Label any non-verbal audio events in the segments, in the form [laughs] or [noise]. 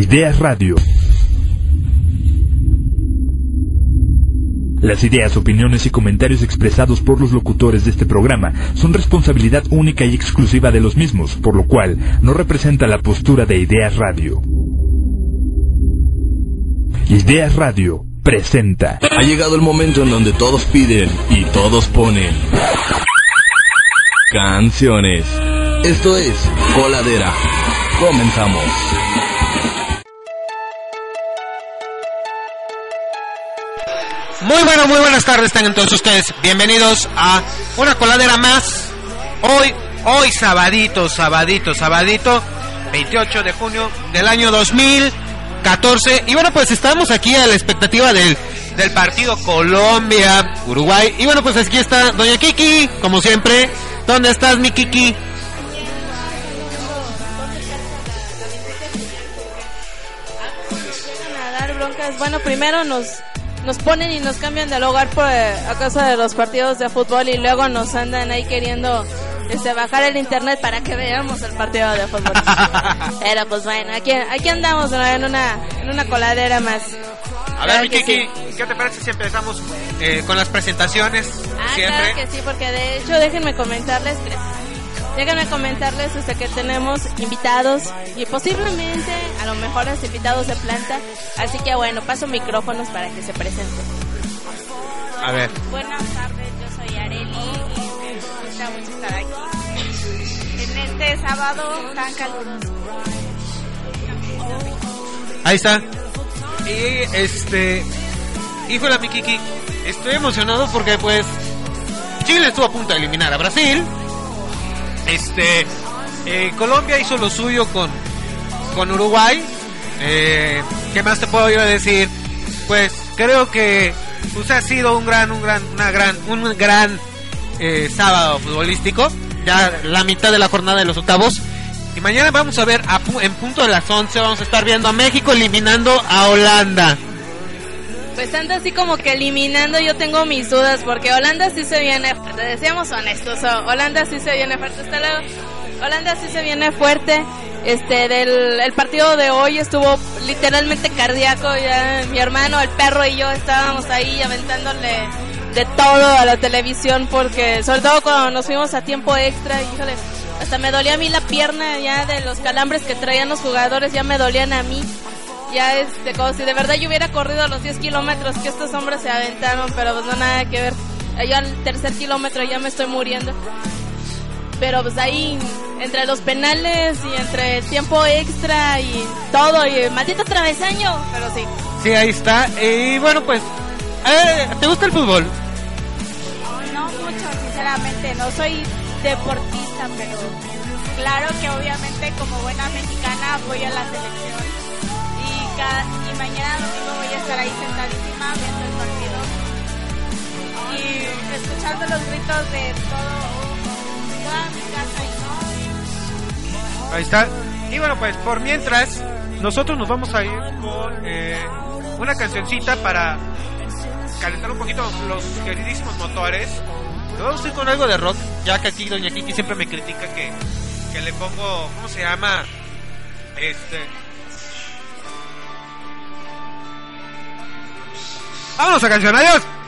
Ideas Radio. Las ideas, opiniones y comentarios expresados por los locutores de este programa son responsabilidad única y exclusiva de los mismos, por lo cual no representa la postura de Ideas Radio. Ideas Radio presenta. Ha llegado el momento en donde todos piden y todos ponen canciones. Esto es Coladera. Comenzamos. Muy bueno, muy buenas tardes tengan todos ustedes. Bienvenidos a una coladera más. Hoy, hoy sabadito, sabadito, sabadito, 28 de junio del año 2014. Y bueno, pues estamos aquí a la expectativa del, del partido Colombia-Uruguay. Y bueno, pues aquí está Doña Kiki, como siempre. ¿Dónde estás, mi Kiki? Bueno, primero nos nos ponen y nos cambian de lugar por eh, a causa de los partidos de fútbol y luego nos andan ahí queriendo este bajar el internet para que veamos el partido de fútbol. [laughs] Pero pues bueno, aquí, aquí andamos ¿no? en una en una coladera más. A ver, mi Kiki, sí. ¿qué te parece si empezamos eh, con las presentaciones? Ah, siempre. claro que sí, porque de hecho déjenme comentarles que déjenme comentarles este, que tenemos invitados y posiblemente a lo mejor los invitados de planta. Así que bueno, paso micrófonos para que se presenten. A ver. Buenas tardes, yo soy Areli y me gusta mucho estar aquí. En este sábado tan caluroso. Ahí está. Y este. Híjole, mi Kiki. Estoy emocionado porque, pues. Chile estuvo a punto de eliminar a Brasil. Este. eh, Colombia hizo lo suyo con. Con Uruguay. Eh, ¿Qué más te puedo yo decir? Pues creo que. Pues ha sido un gran, un gran, una gran, un gran eh, sábado futbolístico. Ya la mitad de la jornada de los octavos. Y mañana vamos a ver a en punto de las 11 vamos a estar viendo a México eliminando a Holanda. Pues tanto así como que eliminando yo tengo mis dudas porque Holanda sí se viene fuerte, decíamos honestos, Holanda sí se viene fuerte, hasta luego. Holanda sí se viene fuerte. Este del el partido de hoy estuvo literalmente cardíaco, ya mi hermano, el perro y yo estábamos ahí aventándole de todo a la televisión porque sobre todo cuando nos fuimos a tiempo extra, híjole, hasta me dolía a mí la pierna ya de los calambres que traían los jugadores, ya me dolían a mí ya este, como si de verdad yo hubiera corrido los 10 kilómetros que estos hombres se aventaron, pero pues no nada que ver. Yo al tercer kilómetro ya me estoy muriendo. Pero pues ahí, entre los penales y entre el tiempo extra y todo, y el maldito travesaño, pero sí. Sí, ahí está. Y bueno, pues eh, ¿te gusta el fútbol? No mucho, sinceramente, no soy deportista, pero claro que obviamente como buena mexicana voy a la selección. Y, mañana domingo voy a estar ahí sentadísima viendo el partido y escuchando los gritos de todo, toda mi casa y no. Ahí está. Y bueno, pues por mientras nosotros nos vamos a ir con eh, una cancioncita para calentar un poquito los queridísimos motores. Nos vamos a ir con algo de rock, ya que aquí Doña Kiki siempre me critica que, que le pongo, ¿cómo se llama? Este... Vámonos a canción, adiós.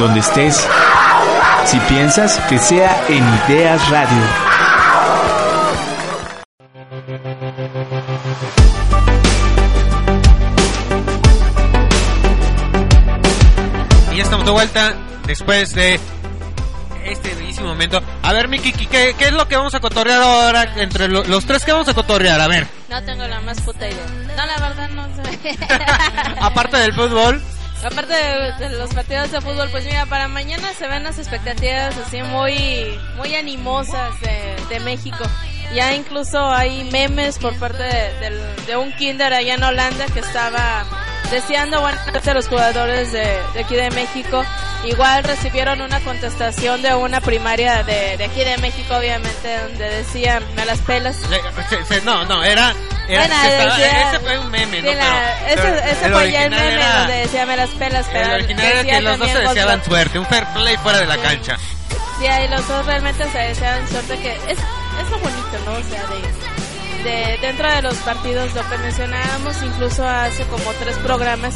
Donde estés. Si piensas que sea en Ideas Radio. Y ya estamos de vuelta después de este bellísimo momento. A ver, Miki, ¿qué, ¿qué es lo que vamos a cotorrear ahora entre lo- los tres que vamos a cotorrear? A ver, No tengo la más puta idea. No, la verdad no sé. [laughs] aparte del fútbol, Aparte de, los partidos de fútbol, pues mira, para mañana se ven las expectativas así muy, muy animosas de, de México. Ya incluso hay memes por parte de, un kinder allá en Holanda que estaba deseando buena suerte a los jugadores de, aquí de México. Igual recibieron una contestación de una primaria de, aquí de México, obviamente, donde decían, me las pelas. no, no, era... era Bueno, estaba- decía- ese fue un meme, ¿no? Sí, la- Pero- el fue ya el meme era- donde decía me las pelas, pero El original era que los dos se deseaban suerte, un fair play fuera de la cancha. Sí, ahí los dos realmente se desean suerte que es, es lo bonito, ¿no? O sea, de, de dentro de los partidos lo que mencionábamos incluso hace como tres programas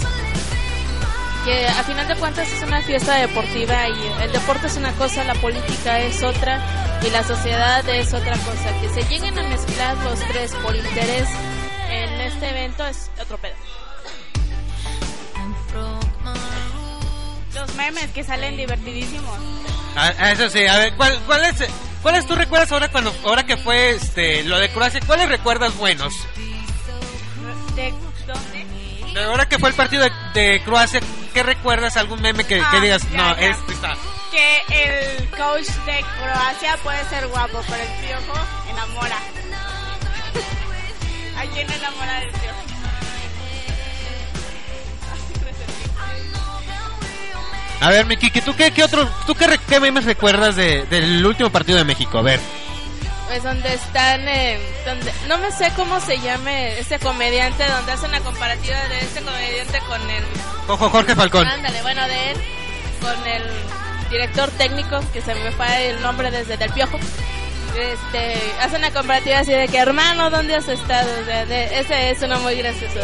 que a final de cuentas es una fiesta deportiva y el deporte es una cosa, la política es otra y la sociedad es otra cosa. Que se lleguen a mezclar los tres por interés en este evento es otro pedo. Los memes que salen divertidísimos. Ah, ah, eso sí, a ver, ¿cuál, cuál es, ¿cuáles tú recuerdas ahora cuando, ahora que fue este, lo de Croacia? ¿Cuáles recuerdas buenos? ¿De dónde? De ahora que fue el partido de, de Croacia, ¿qué recuerdas? ¿Algún meme que, que Ah, digas, ya, no, ya. este está... Que el coach de Croacia puede ser guapo, pero el piojo enamora. [laughs] ¿A quién enamora del piojo? A ver, mi Kiki, ¿tú qué, qué otro, tú qué, re- qué memes recuerdas de, del último partido de México? A ver. Pues donde están, eh, donde no me sé cómo se llame este comediante, donde hacen la comparativa de este comediante con el, Cojo Jorge Falcón. ándale, bueno, de él, con el director técnico, que se me fue el nombre desde Del Piojo. Este, hacen la comparativa así de que, hermano, ¿dónde has estado? O sea, de- ese es uno muy gracioso.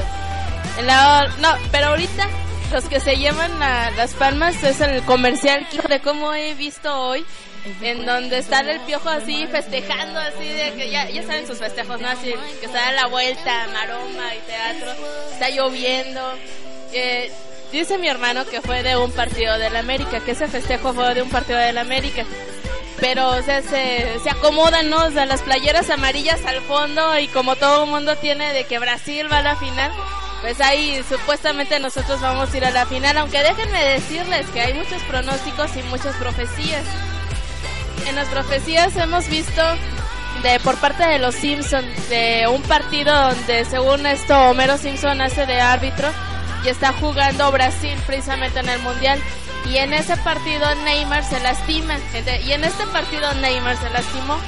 En la, no, pero ahorita los que se llevan a las palmas es el comercial de cómo he visto hoy en donde está el piojo así festejando así de que ya, ya saben sus festejos no así que está a la vuelta maroma y teatro está lloviendo eh, dice mi hermano que fue de un partido del América, que ese festejo fue de un partido del América. Pero, se, se acomodan, ¿no? O las playeras amarillas al fondo y como todo mundo tiene de que Brasil va a la final, pues ahí supuestamente nosotros vamos a ir a la final, aunque déjenme decirles que hay muchos pronósticos y muchas profecías. En las profecías hemos visto de por parte de los Simpsons de un partido donde según esto Homero Simpson hace de árbitro y está jugando Brasil precisamente en el mundial. Y en ese partido Neymar se lastima. Y en este partido Neymar se lastimó.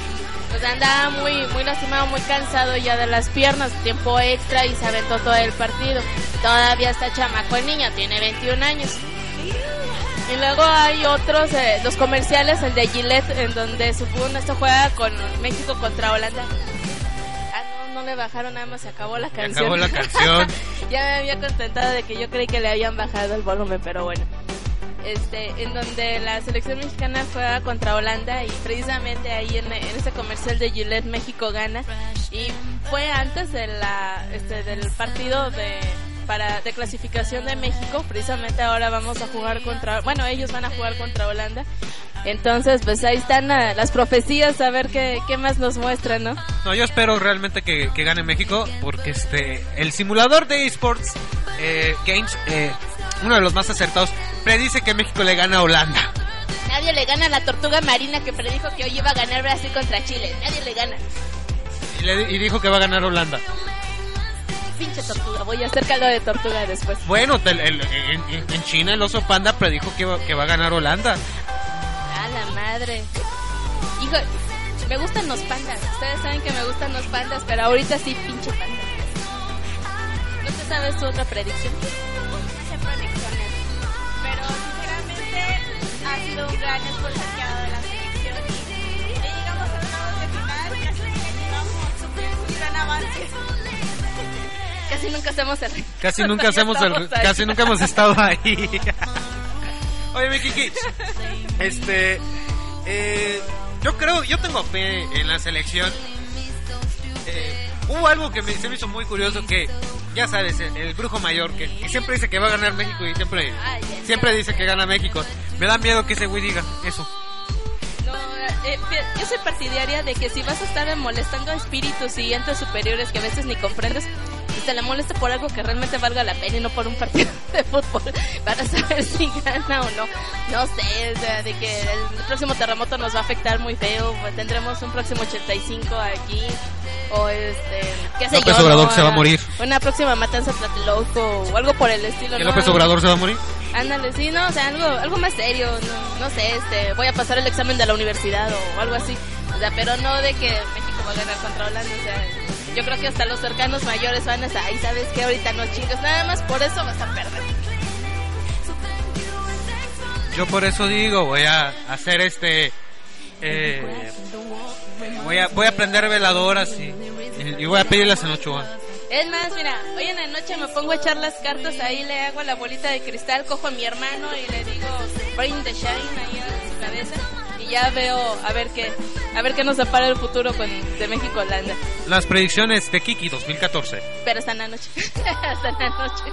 Pues andaba muy muy lastimado muy cansado ya de las piernas. Tiempo extra y se aventó todo el partido. Todavía está chamaco el niño tiene 21 años. Y luego hay otros, eh, los comerciales, el de Gillette, en donde supongo esto juega con México contra Holanda. No, le bajaron, nada más se acabó la Se canción. acabó la canción. [laughs] ya me había contentado de que yo creí que le habían bajado el volumen, pero bueno. Este, en donde la selección mexicana juega contra Holanda y precisamente ahí en, en ese comercial de Gillette México gana y fue antes de la, este, del partido de para de clasificación de México precisamente ahora vamos a jugar contra bueno ellos van a jugar contra Holanda entonces pues ahí están ah, las profecías a ver qué, qué más nos muestran no No, yo espero realmente que, que gane México porque este el simulador de esports eh, games, eh, uno de los más acertados, predice que México le gana a Holanda. nadie le gana a la tortuga marina que predijo que hoy iba a ganar Brasil contra Chile nadie le gana Y, le- y dijo que va a ganar Holanda. Pinche tortuga voy a hacer caldo de tortuga después Bueno, el- el- en, China el oso panda predijo que va, que va a ganar Holanda. A la madre. Hijo, me gustan los pandas. Ustedes saben que me gustan los pandas, pero ahorita sí, pinche panda. ¿No te sabes tu otra predicción? No sé predicciones, pero sinceramente ha sido un gran esfuerzo dado la selección y llegamos a octavos de final, casi que llevamos un gran avance. Casi nunca hacemos el... Casi [laughs] nunca hacemos el, casi nunca hemos estado ahí. [laughs] Oye, Vicky Kids, este, eh, yo creo, yo tengo fe en la selección. Eh, hubo algo que me, se me hizo muy curioso que, ya sabes, el, el brujo mayor que, que siempre dice que va a ganar México y siempre, siempre dice que gana México. Me da miedo que ese güey diga eso. No, eh, yo soy partidaria de que si vas a estar molestando a espíritus y entes superiores que a veces ni comprendes, te la molesta por algo que realmente valga la pena y no por un partido [laughs] de fútbol para saber si gana o no. No sé, o sea, de que el próximo terremoto nos va a afectar muy feo, pues, tendremos un próximo 85 aquí, o este, qué sé López yo, Obrador ¿no? se va a morir. Una próxima matanza Tlatelolco o algo por el estilo. ¿Que ¿no? López Obrador se va a morir? Ándale, sí, no, o sea, algo, algo más serio, no, no sé, este, voy a pasar el examen de la universidad o algo así, o sea, pero no de que México va a ganar contra Holanda, o sea, yo creo que hasta los cercanos mayores van a estar, ahí sabes que ahorita no chingas, nada más por eso vas a perder. Yo por eso digo, voy a hacer este, eh, voy a, voy a prender veladoras y, y voy a pedirlas en Ochoa. Es más, mira, hoy en la noche me pongo a echar las cartas, ahí le hago la bolita de cristal, cojo a mi hermano y le digo, bring the shine ahí en su cabeza ya veo a ver qué, a ver qué nos depara el futuro con, de México Holanda. Las predicciones de Kiki 2014. Pero la noche. [laughs] hasta la noche.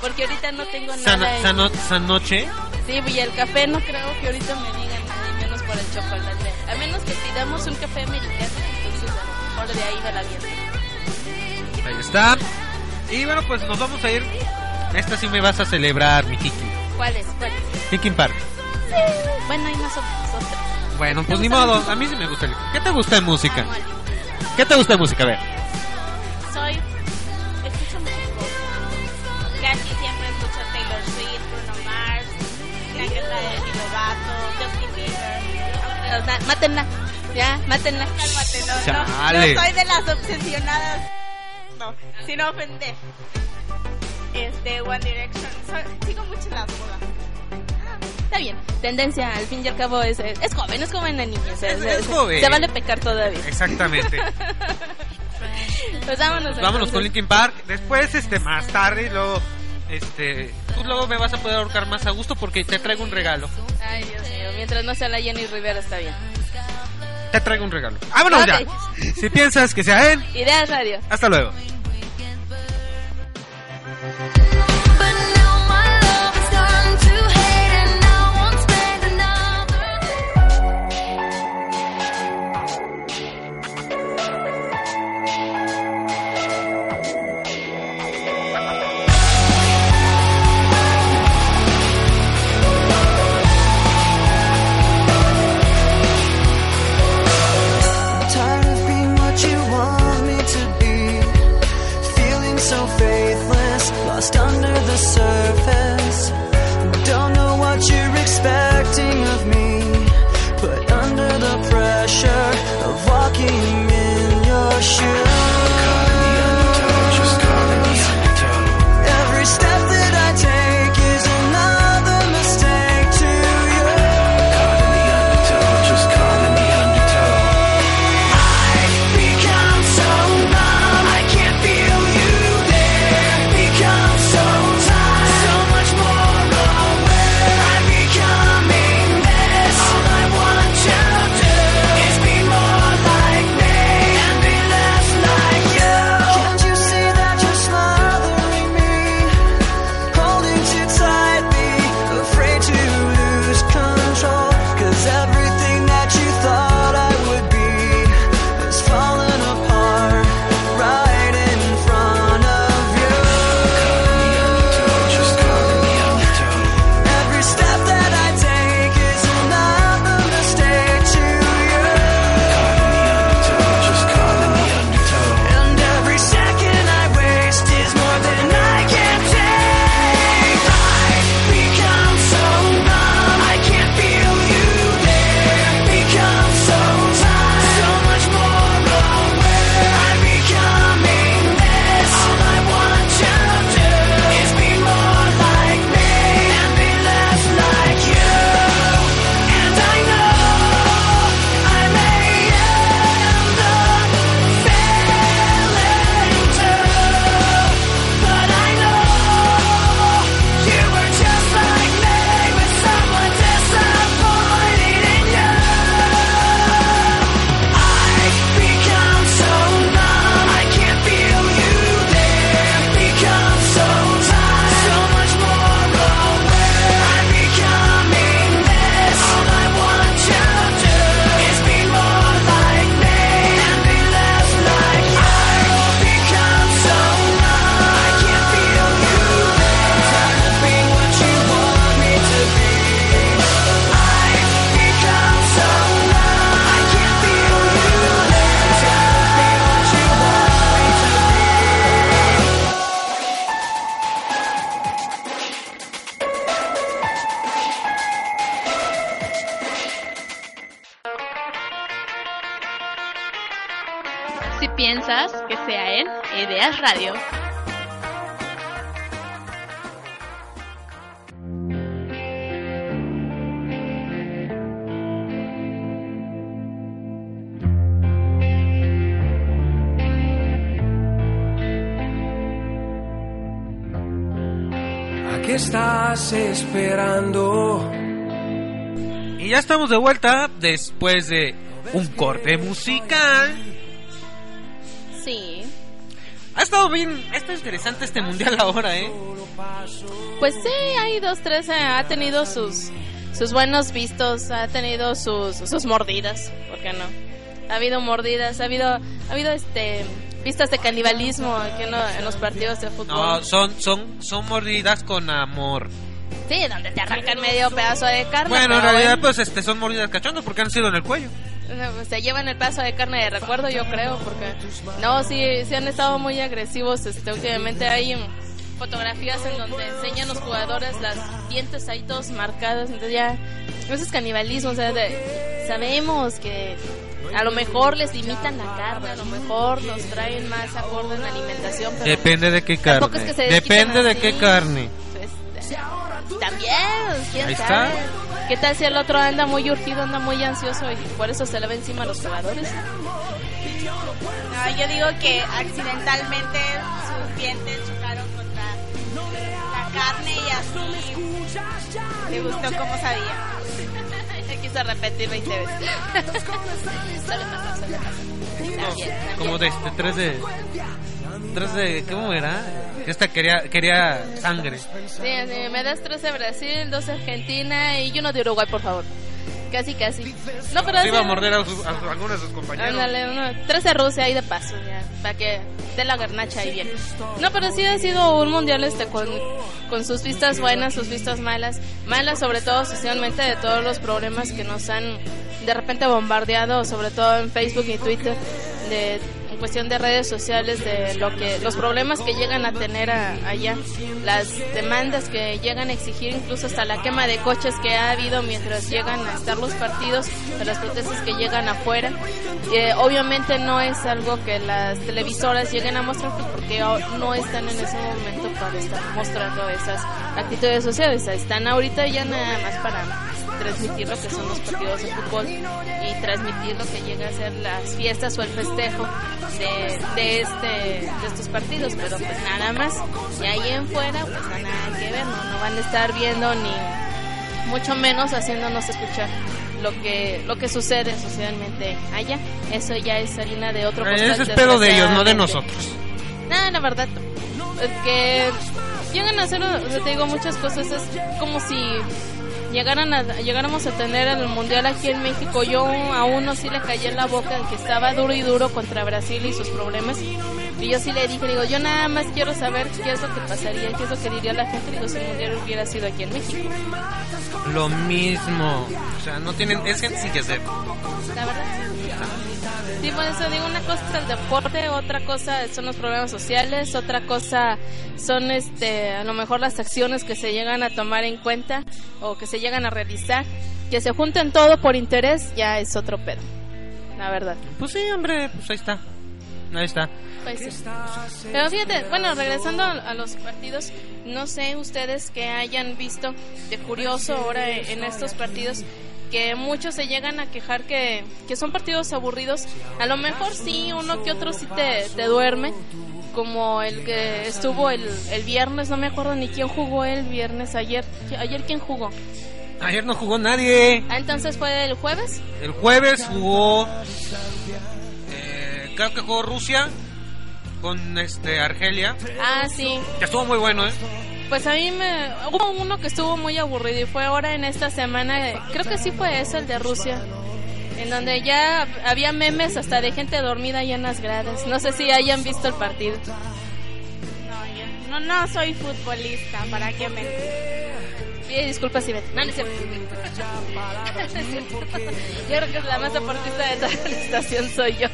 Porque ahorita no tengo nada. San, en- Sanoche. Sí, y el café no creo que ahorita me digan nada, y menos por el chocolate. A menos que pidamos un café americano, entonces a lo mejor de ahí me la viento. Ahí está. Y bueno, pues nos vamos a ir. Esta sí me vas a celebrar, mi Kiki. ¿Cuál es? ¿Cuál es? Linkin Park. Bueno, hay más otras. Bueno, pues ¿Te ni modo. A mí sí me gusta el... ¿Qué te gusta de música? ¿Qué te gusta de música? A ver. Soy, escucho mucho pop. Casi siempre escucho Taylor Swift, Bruno Mars, que está de Lovato, Justin Bieber. O sea, Mátenla. Ya, mátenla. Cálmate, no, no, Chale. no soy de las obsesionadas. No, sin ofender. Este, One Direction. soy- sigo mucho las modas. Está bien. Tendencia, al fin y al cabo, es, es joven, es joven la sea, Es- es joven. Se vale pecar todavía. Exactamente. [laughs] Pues vámonos. Vámonos entonces. con Linkin Park. Después, este, más tarde, luego, este, tú luego me vas a poder ahorcar más a gusto porque te traigo un regalo. Ay, Dios mío. Mientras no sea la Jenny Rivera, está bien. Te traigo un regalo. ¡Vámonos ya! Si piensas que sea él, Ideas Radio. hasta luego. under the surface. Estamos de vuelta después de un corte musical. Sí. Ha estado bien, ha estado interesante este mundial ahora, ¿eh? Pues sí, hay dos, tres, eh, ha tenido sus sus buenos vistos, ha tenido sus, sus mordidas, ¿por qué no? Ha habido mordidas, ha habido, ha habido este pistas de canibalismo aquí en, en los partidos de fútbol. No, son, son, son mordidas con amor. Sí, donde te arrancan medio pedazo de carne. Bueno, en realidad, bueno, pues este, son mordidas cachondas porque han sido en el cuello. pues, se llevan el pedazo de carne de recuerdo, yo creo, porque no, sí, sí han estado muy agresivos. Este, últimamente hay fotografías en donde enseñan los jugadores las dientes ahí todos marcados, entonces ya eso es canibalismo, o sea, de- sabemos que a lo mejor les limitan la carne, a lo mejor nos traen más acorde en la alimentación, pero Depende de qué carne. es que Depende de así. qué carne. Pues, también, quién Ahí sabe. está. ¿Qué tal si el otro anda muy urgido, anda muy ansioso y por eso se le ve encima a los jugadores? No, yo digo que accidentalmente sus dientes chocaron contra la carne y así le gustó como sabía. Se quiso repetir 20 veces. [laughs] suele pasar, suele pasar. También, también. Como de este, tres de. Tres de. ¿Cómo era? Esta quería, quería sangre. Sí, me das 3 de Brasil, 2 de Argentina y uno de Uruguay, por favor. Casi, casi. No, pero Se iba a morder a, sus- a algunos de sus compañeros. Ándale, uno, 13 Rusia ahí de paso, ya, para que dé la garnacha ahí bien. No, pero sí ha sido un mundial este con, con sus vistas buenas, sus vistas malas. Malas sobre todo socialmente de todos los problemas que nos han de repente bombardeado, sobre todo en Facebook y Twitter, de cuestión de redes sociales, de lo que los problemas que llegan a tener allá, las demandas que llegan a exigir, incluso hasta la quema de coches que ha habido mientras llegan a estar los partidos, de las protestas que llegan afuera. Eh, obviamente no es algo que las televisoras lleguen a mostrar pues, porque no están en ese momento para estar mostrando esas actitudes sociales. Están ahorita ya nada más para transmitir lo que son los partidos de fútbol y transmitir lo que llega a ser las fiestas o el festejo de, de este de estos partidos pero pues nada más y ahí en fuera pues no nada que ver no, no van a estar viendo ni mucho menos haciéndonos escuchar lo que lo que sucede socialmente allá eso ya es harina de otro costal, Ese es pedo de ellos, no de nosotros. No, la verdad, es que llegan a hacer, o sea, te digo, muchas cosas. Es como si llegaran a, llegáramos a tener el mundial aquí en México. Yo a uno sí le callé en la boca que estaba duro y duro contra Brasil y sus problemas. Y yo sí le dije, digo, yo nada más quiero saber qué es lo que pasaría, qué es lo que diría la gente, digo, si el mundial hubiera sido aquí en México. Lo mismo. O sea, no tienen. Es gente sin que hacer. La verdad. Sí, por eso digo, una cosa es el deporte, otra cosa son los problemas sociales, otra cosa son este, a lo mejor las acciones que se llegan a tomar en cuenta o que se llegan a realizar. Que se junten todo por interés ya es otro pedo. La verdad. Pues sí, hombre, pues ahí está. Ahí está. Pues sí. Pero fíjate, bueno, regresando a los partidos, no sé ustedes que hayan visto de curioso ahora en estos partidos que muchos se llegan a quejar que, que son partidos aburridos. A lo mejor sí, uno que otro sí te, te duerme, como el que estuvo el, el viernes, no me acuerdo ni quién jugó el viernes ayer. ¿Ayer quién jugó? Ayer no jugó nadie. Ah, entonces fue el jueves. El jueves jugó. Creo que jugó Rusia con este Argelia. Ah, sí. Que estuvo muy bueno, ¿eh? Pues a mí me... Hubo uno que estuvo muy aburrido y fue ahora en esta semana, creo que sí fue ese, el de Rusia, en donde ya había memes hasta de gente dormida ahí en las gradas. No sé si hayan visto el partido. No, yo no, no soy futbolista, ¿para qué mentir? Pide disculpas si No, no es cierto. [laughs] Yo creo que la más deportista de toda la estación soy yo.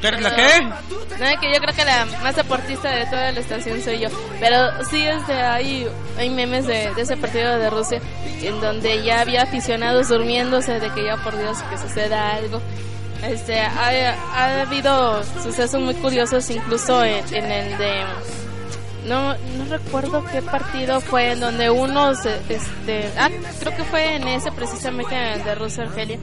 ¿Tú eres la qué? No, que yo creo que la más deportista de toda la estación soy yo. Pero sí, este, hay, hay memes de, de ese partido de Rusia en donde ya había aficionados durmiéndose de que ya por Dios que suceda algo. Este, ha, ha habido sucesos muy curiosos, incluso en, en el de no, no recuerdo qué partido fue en donde unos, este, ah, creo que fue en ese precisamente de Rusia Argelia,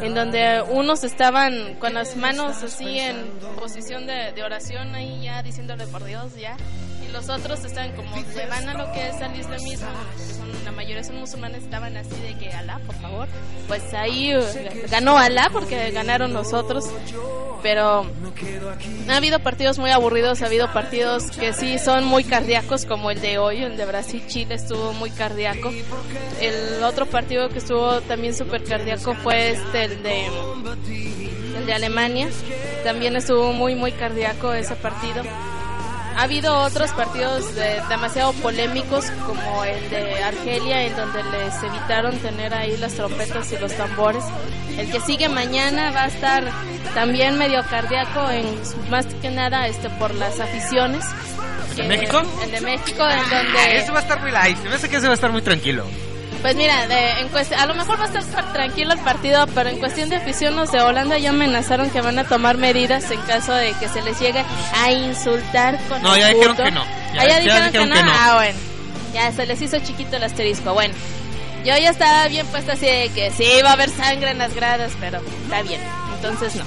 en donde unos estaban con las manos así en posición de, de oración ahí ya diciéndole por Dios ya, y los otros están como se van a lo que es al islamismo, son, la mayoría son musulmanes, estaban así de que Alá, por favor, pues ahí eh, ganó Alá porque ganaron nosotros, pero ha habido partidos muy aburridos, ha habido partidos que sí son muy cardíacos como el de hoy, el de Brasil-Chile estuvo muy cardíaco. El otro partido que estuvo también súper cardíaco fue este, el de, el de Alemania. También estuvo muy, muy cardíaco ese partido. Ha habido otros partidos de- demasiado polémicos como el de Argelia en donde les evitaron tener ahí las trompetas y los tambores. El que sigue mañana va a estar también medio cardíaco en más que nada este por las aficiones. ¿El de Eh, México? El de México en Ah, donde ese va a estar muy light. Me hace que ese va a estar muy tranquilo. Pues mira, de- en a lo mejor va a estar tranquilo el partido, pero en cuestión de afición los de Holanda ya amenazaron que van a tomar medidas en caso de que se les llegue a insultar con No, el ya dijeron puto. que no. Ya- Ah, ya ya dijeron, dijeron que, que no? Ah, bueno. Ya se les hizo chiquito el asterisco. Bueno, yo ya estaba bien puesta así de que sí, va a haber sangre en las gradas, pero está bien. Entonces no.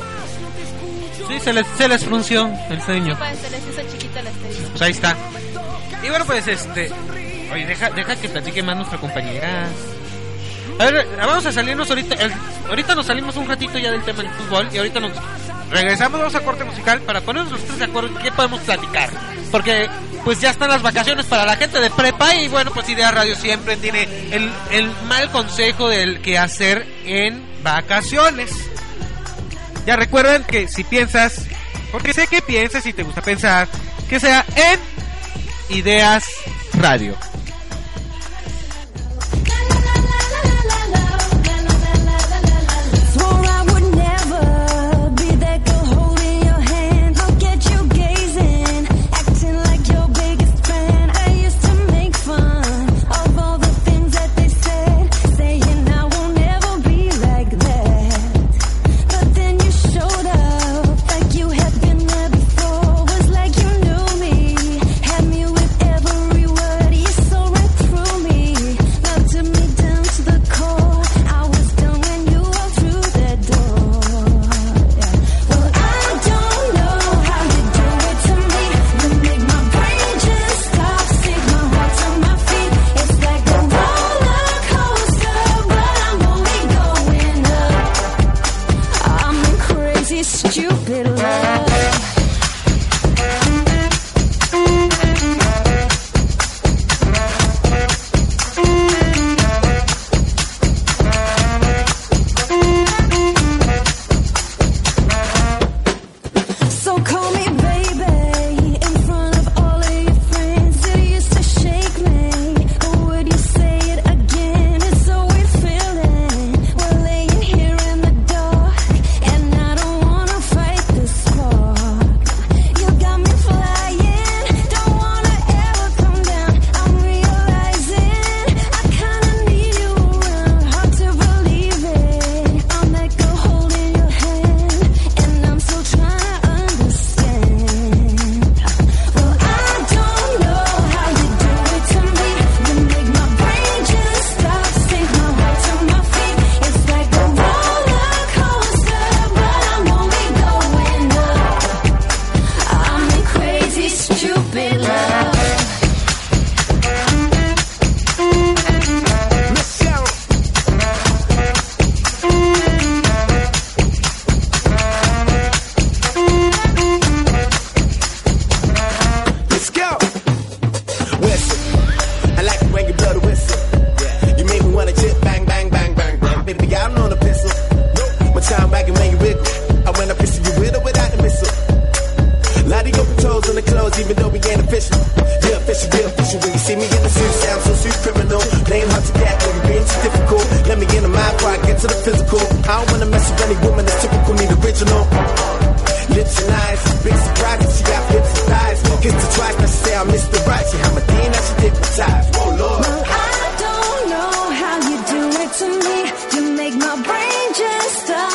Sí, se les, se les frunció el sueño. Pues se les hizo chiquito el asterisco. Pues ahí está. Y bueno, pues este. Oye, deja, deja que platique más nuestra compañera. A ver, vamos a salirnos ahorita. ahorita nos salimos un ratito ya del tema del fútbol y ahorita nos regresamos, vamos a corte musical para ponernos los tres de acuerdo en qué podemos platicar. Porque pues ya están las vacaciones para la gente de prepa y bueno, pues Idea Radio siempre tiene el, el mal consejo del que hacer en vacaciones. Ya recuerden que si piensas, porque sé que piensas y te gusta pensar, que sea en Ideas Radio.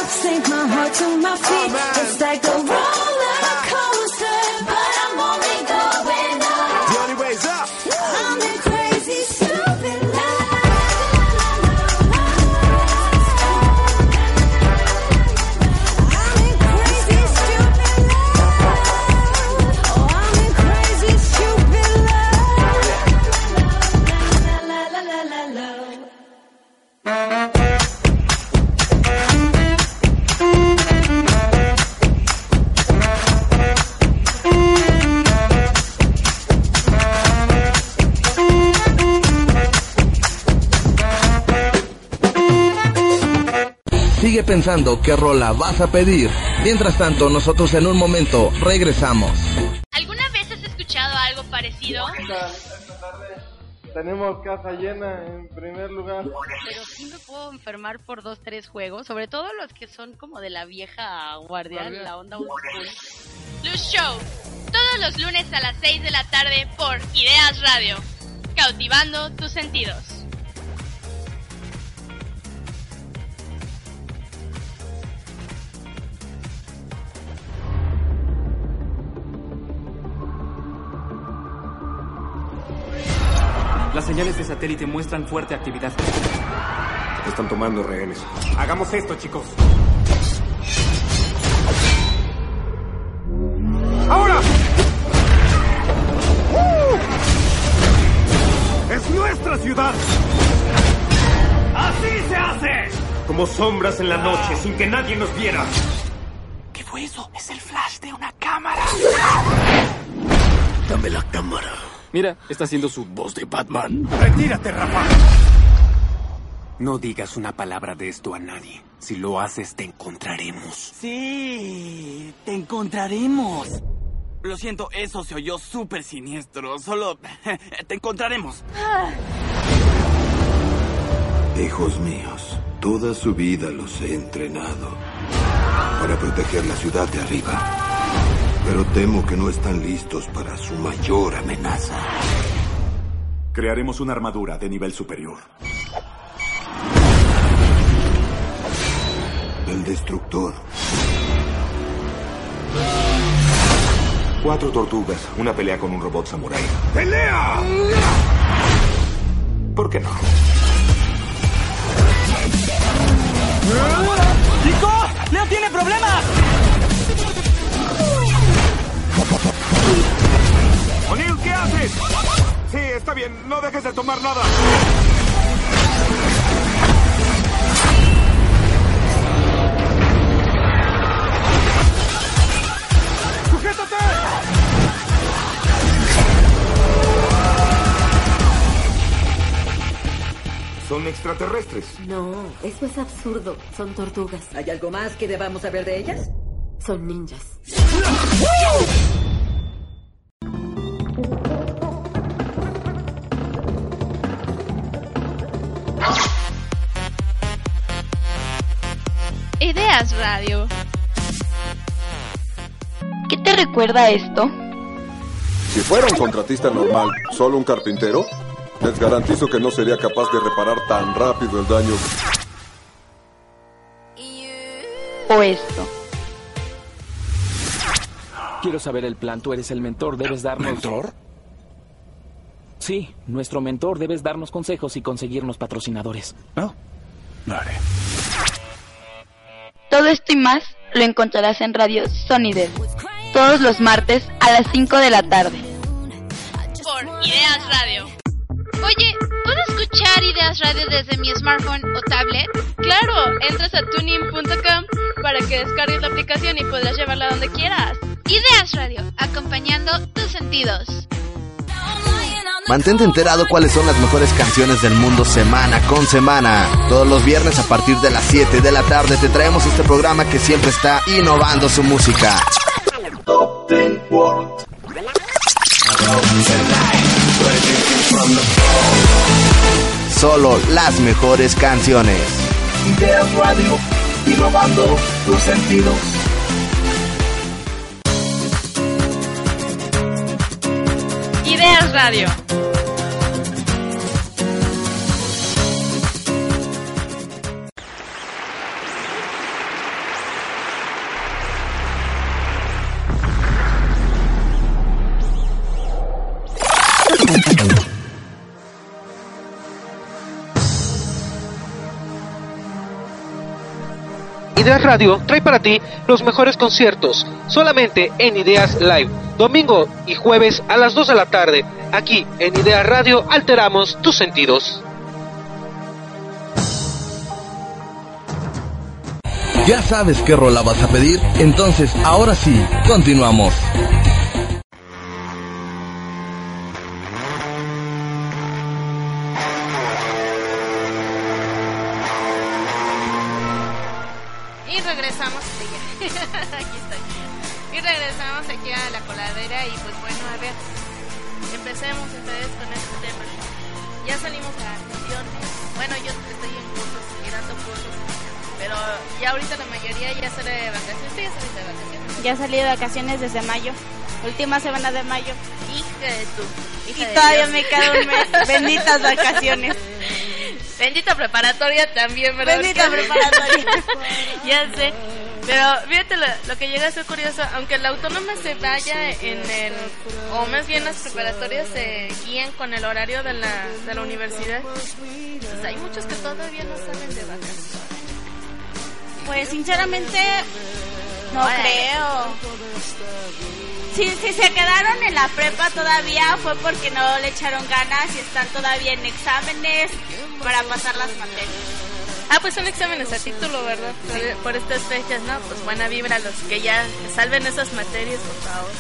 Sink my heart to my feet. It's like a roller pensando qué rola vas a pedir. Mientras tanto, nosotros en un momento regresamos. ¿Alguna vez has escuchado algo parecido? Tenemos casa llena en primer lugar. Pero sí me puedo enfermar por dos, tres juegos, sobre todo los que son como de la vieja guardia, Guardia. la onda old school. Luz Show, todos los lunes a las 6 de la tarde por Ideas Radio, cautivando tus sentidos. Las señales de satélite muestran fuerte actividad. Están tomando rehenes. Hagamos esto, chicos. ¡Ahora! ¡Uh! ¡Es nuestra ciudad! ¡Así se hace! Como sombras en la noche, sin que nadie nos viera. ¿Qué fue eso? Es el flash de una cámara. Dame la cámara. Mira, está haciendo su voz de Batman. ¡Retírate, Rafa! No digas una palabra de esto a nadie. Si lo haces, te encontraremos. Sí, te encontraremos. Lo siento, eso se oyó súper siniestro. Solo [laughs] te encontraremos. Hijos míos, toda su vida los he entrenado para proteger la ciudad de arriba. Pero temo que no están listos para su mayor amenaza. Crearemos una armadura de nivel superior. El destructor. Cuatro tortugas, una pelea con un robot samurái. ¡Pelea! ¿Por qué no? ¡Chicos! ¡Leo tiene problemas! ¡O'Neill, ¿qué haces? Sí, está bien. No dejes de tomar nada. ¡Sujétate! Son extraterrestres. No, eso es absurdo. Son tortugas. ¿Hay algo más que debamos saber de ellas? Son ninjas. Radio. ¿Qué te recuerda esto? Si fuera un contratista normal, solo un carpintero, les garantizo que no sería capaz de reparar tan rápido el daño. ¿O esto? Quiero saber el plan. Tú eres el mentor. Debes darnos. ¿Mentor? Sí, nuestro mentor. Debes darnos consejos y conseguirnos patrocinadores. No. Lo haré. Todo esto y más lo encontrarás en Radio Sonidel. Todos los martes a las 5 de la tarde. por Ideas Radio. Oye, ¿puedo escuchar Ideas Radio desde mi smartphone o tablet? Claro, entras a tuning.com para que descargues la aplicación y podrás llevarla donde quieras. Ideas Radio, acompañando tus sentidos. Mantente enterado cuáles son las mejores canciones del mundo semana con semana. Todos los viernes a partir de las 7 de la tarde te traemos este programa que siempre está innovando su música. Solo las mejores canciones. Ideas Radio, innovando tus sentidos. Ideas Radio. Radio trae para ti los mejores conciertos, solamente en Ideas Live, domingo y jueves a las 2 de la tarde. Aquí en Ideas Radio alteramos tus sentidos. ¿Ya sabes qué rola vas a pedir? Entonces, ahora sí, continuamos. [laughs] aquí estoy. Y regresamos aquí a la coladera y pues bueno, a ver, empecemos ustedes con este tema. Ya salimos a vacaciones. Bueno, yo estoy en cursos, mirando cursos. Pero ya ahorita la mayoría ya sale de vacaciones. ¿Tú ya saliste de vacaciones? Ya salí de vacaciones desde mayo. Última semana de mayo. Hija de tú. Y todavía me queda un mes. [laughs] Benditas vacaciones. Bendita preparatoria también, ¿verdad? Bendita [laughs] preparatoria. ya sé. Pero fíjate lo, lo que llega a ser curioso, aunque la autónoma se vaya en el, o más bien las preparatorias se guían con el horario de la, de la universidad, pues hay muchos que todavía no salen de vacaciones. Pues sinceramente no creo. Si, si se quedaron en la prepa todavía fue porque no le echaron ganas y están todavía en exámenes para pasar las materias. Ah, pues son exámenes a título, ¿verdad? Por, por estas fechas, ¿no? Pues buena vibra a los que ya salven esas materias, por favor.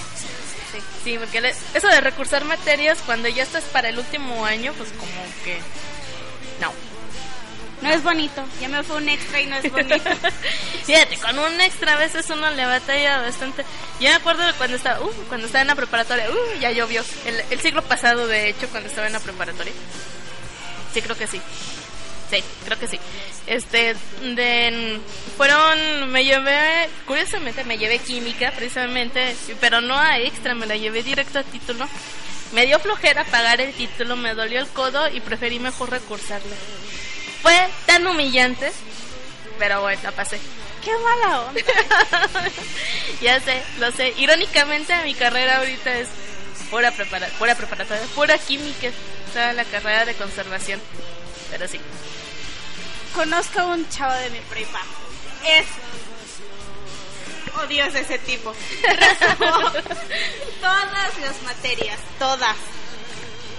Sí, sí porque le- eso de recursar materias cuando ya estás para el último año, pues como que... No. No es bonito. Ya me fue un extra y no es bonito. [laughs] Fíjate, con un extra a veces uno le batalla bastante. Yo me acuerdo de cuando estaba, uh, cuando estaba en la preparatoria, uh, ya llovió. El, el siglo pasado, de hecho, cuando estaba en la preparatoria. Sí, creo que sí. Sí, creo que sí. Este, de, fueron, me llevé, curiosamente me llevé química precisamente, pero no a extra, me la llevé directo a título. Me dio flojera pagar el título, me dolió el codo y preferí mejor recursarlo. Fue tan humillante, pero bueno, la pasé. Qué mala onda. [laughs] ya sé, lo sé. Irónicamente mi carrera ahorita es pura, prepara pura preparatoria, pura química, o sea, la carrera de conservación. Pero sí. Conozco a un chavo de mi prepa. Es odioso ese tipo. [laughs] Todas las materias, todas.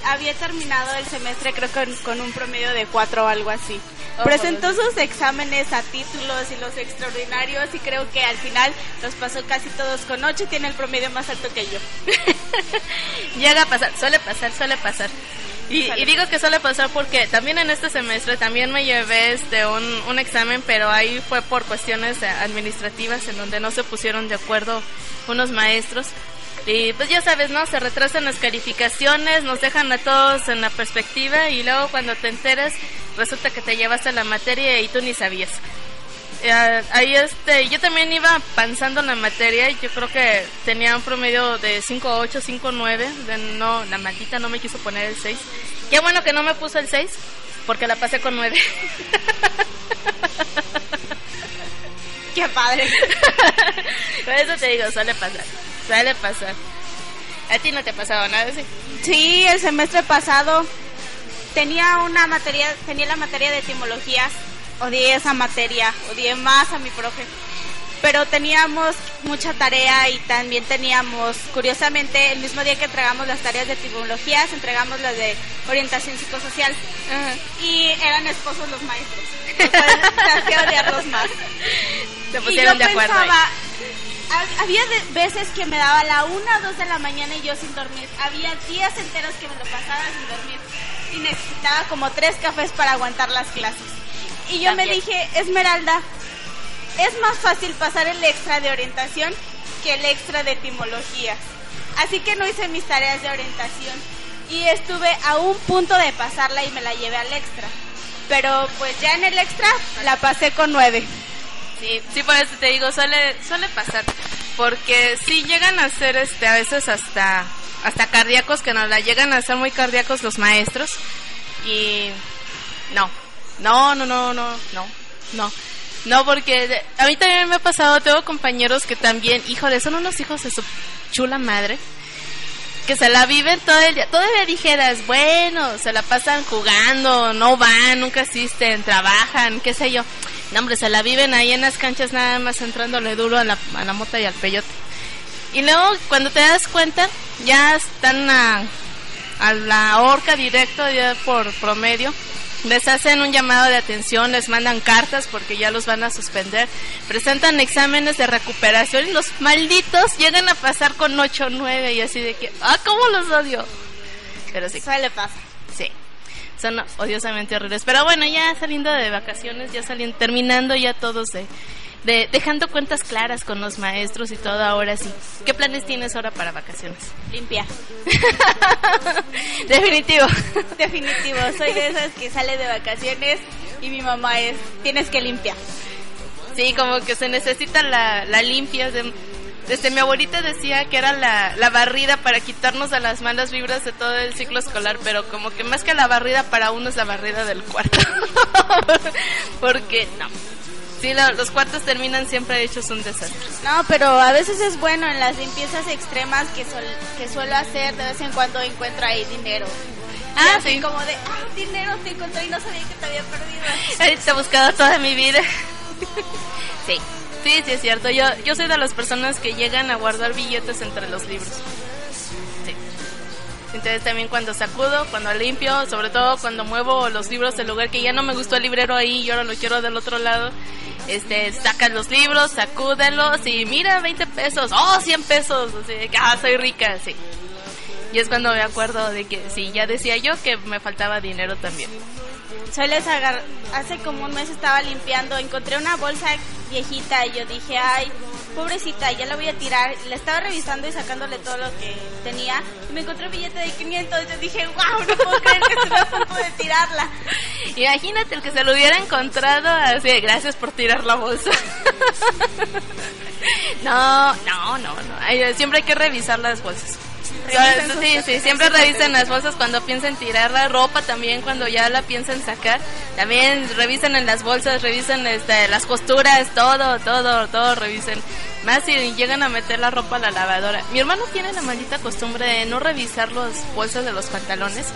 Había terminado el semestre creo que con, con un promedio de cuatro o algo así. Oh, Presentó sus exámenes a títulos y los extraordinarios y creo que al final los pasó casi todos con ocho y tiene el promedio más alto que yo. [laughs] Llega a pasar, suele pasar, suele pasar. Y, y digo que suele pasar porque también en este semestre también me llevé este un, un examen, pero ahí fue por cuestiones administrativas en donde no se pusieron de acuerdo unos maestros. Y pues ya sabes, ¿no? Se retrasan las calificaciones, nos dejan a todos en la perspectiva y luego cuando te enteras resulta que te llevaste la materia y tú ni sabías. Eh, ahí este, yo también iba pensando en la materia y yo creo que tenía un promedio de 5.8, 5.9, de no, la maldita no me quiso poner el 6. Qué bueno que no me puso el 6, porque la pasé con 9. Qué padre. [laughs] Por eso te digo, suele pasar, suele pasar. ¿A ti no te ha pasado nada así? Sí, el semestre pasado tenía una materia, tenía la materia de etimologías. Odié esa materia, odié más a mi profe. Pero teníamos mucha tarea y también teníamos, curiosamente, el mismo día que entregamos las tareas de etimologías, entregamos las de orientación psicosocial. Y eran esposos los maestros. Entonces, que odiarlos más. Se Y pusieron yo de acuerdo. pensaba, había veces que me daba la una o dos de la mañana y yo sin dormir. Había días enteros que me lo pasaba sin dormir. Y necesitaba como tres cafés para aguantar las clases. Y yo me dije, Esmeralda, es más fácil pasar el extra de orientación que el extra de etimología. Así que no hice mis tareas de orientación. Y estuve a un punto de pasarla y me la llevé al extra. Pero pues ya en el extra la pasé con nueve. Sí, sí, por eso te digo, suele, suele pasar. Porque sí llegan a ser este, a veces hasta, hasta cardíacos, que nos la llegan a ser muy cardíacos los maestros. Y no, no, no, no, no, no, no. No, porque a mí también me ha pasado, tengo compañeros que también, híjole, son unos hijos de su chula madre, que se la viven todo el día. Todavía dijeras, bueno, se la pasan jugando, no van, nunca asisten, trabajan, qué sé yo. No, hombre, se la viven ahí en las canchas nada más entrándole duro a la, a la mota y al peyote. Y luego, cuando te das cuenta, ya están a, a la horca directo, ya por promedio. Les hacen un llamado de atención, les mandan cartas porque ya los van a suspender. Presentan exámenes de recuperación y los malditos llegan a pasar con 8 o 9 y así de que, ¡ah, cómo los odio! Pero sí. Suele pasar. Sí. Son odiosamente horribles. Pero bueno, ya saliendo de vacaciones, ya saliendo, terminando ya todos de, de- dejando cuentas claras con los maestros y todo ahora sí. ¿Qué planes tienes ahora para vacaciones? Limpia. [laughs] Definitivo. Definitivo. Soy de esas que sale de vacaciones y mi mamá es, tienes que limpiar. Sí, como que se necesita la, la limpia. de- desde mi abuelita decía que era la, la barrida para quitarnos a las malas vibras de todo el ciclo escolar, pero como que más que la barrida para uno es la barrida del cuarto. [laughs] Porque no. Sí, los cuartos terminan siempre hechos un desastre. No, pero a veces es bueno en las limpiezas extremas que, sol- que suelo hacer, de vez en cuando encuentro ahí dinero. Ah, sí. como de, ah, dinero te encontré y no sabía que te había perdido. Te he buscado toda mi vida. Sí, [laughs] sí, sí es cierto. Yo, yo soy de las personas que llegan a guardar billetes entre los libros. Entonces también cuando sacudo, cuando limpio, sobre todo cuando muevo los libros del lugar que ya no me gustó el librero ahí y ahora lo quiero del otro lado, este, sacas los libros, sacúdelos y mira, 20 pesos, oh, 100 pesos, así que, ah, soy rica, sí. Y es cuando me acuerdo de que sí, ya decía yo que me faltaba dinero también. Sueles agarrar, hace como un mes estaba limpiando, encontré una bolsa viejita y yo dije, ay, pobrecita, ya la voy a tirar. La estaba revisando y sacándole todo lo que tenía y me encontré un billete de 500 y yo dije, wow, no puedo creer que estoy a punto de tirarla. [laughs] Imagínate el que se lo hubiera encontrado así, gracias por tirar la bolsa. [laughs] no, no, no, no. Siempre hay que revisar las bolsas. Sí, sí, siempre revisen las bolsas cuando piensen tirar la ropa, también cuando ya la piensen sacar. También revisen en las bolsas, revisen este, las costuras, todo, todo, todo revisen. Más si llegan a meter la ropa a la lavadora. Mi hermano tiene la maldita costumbre de no revisar los bolsos de los pantalones.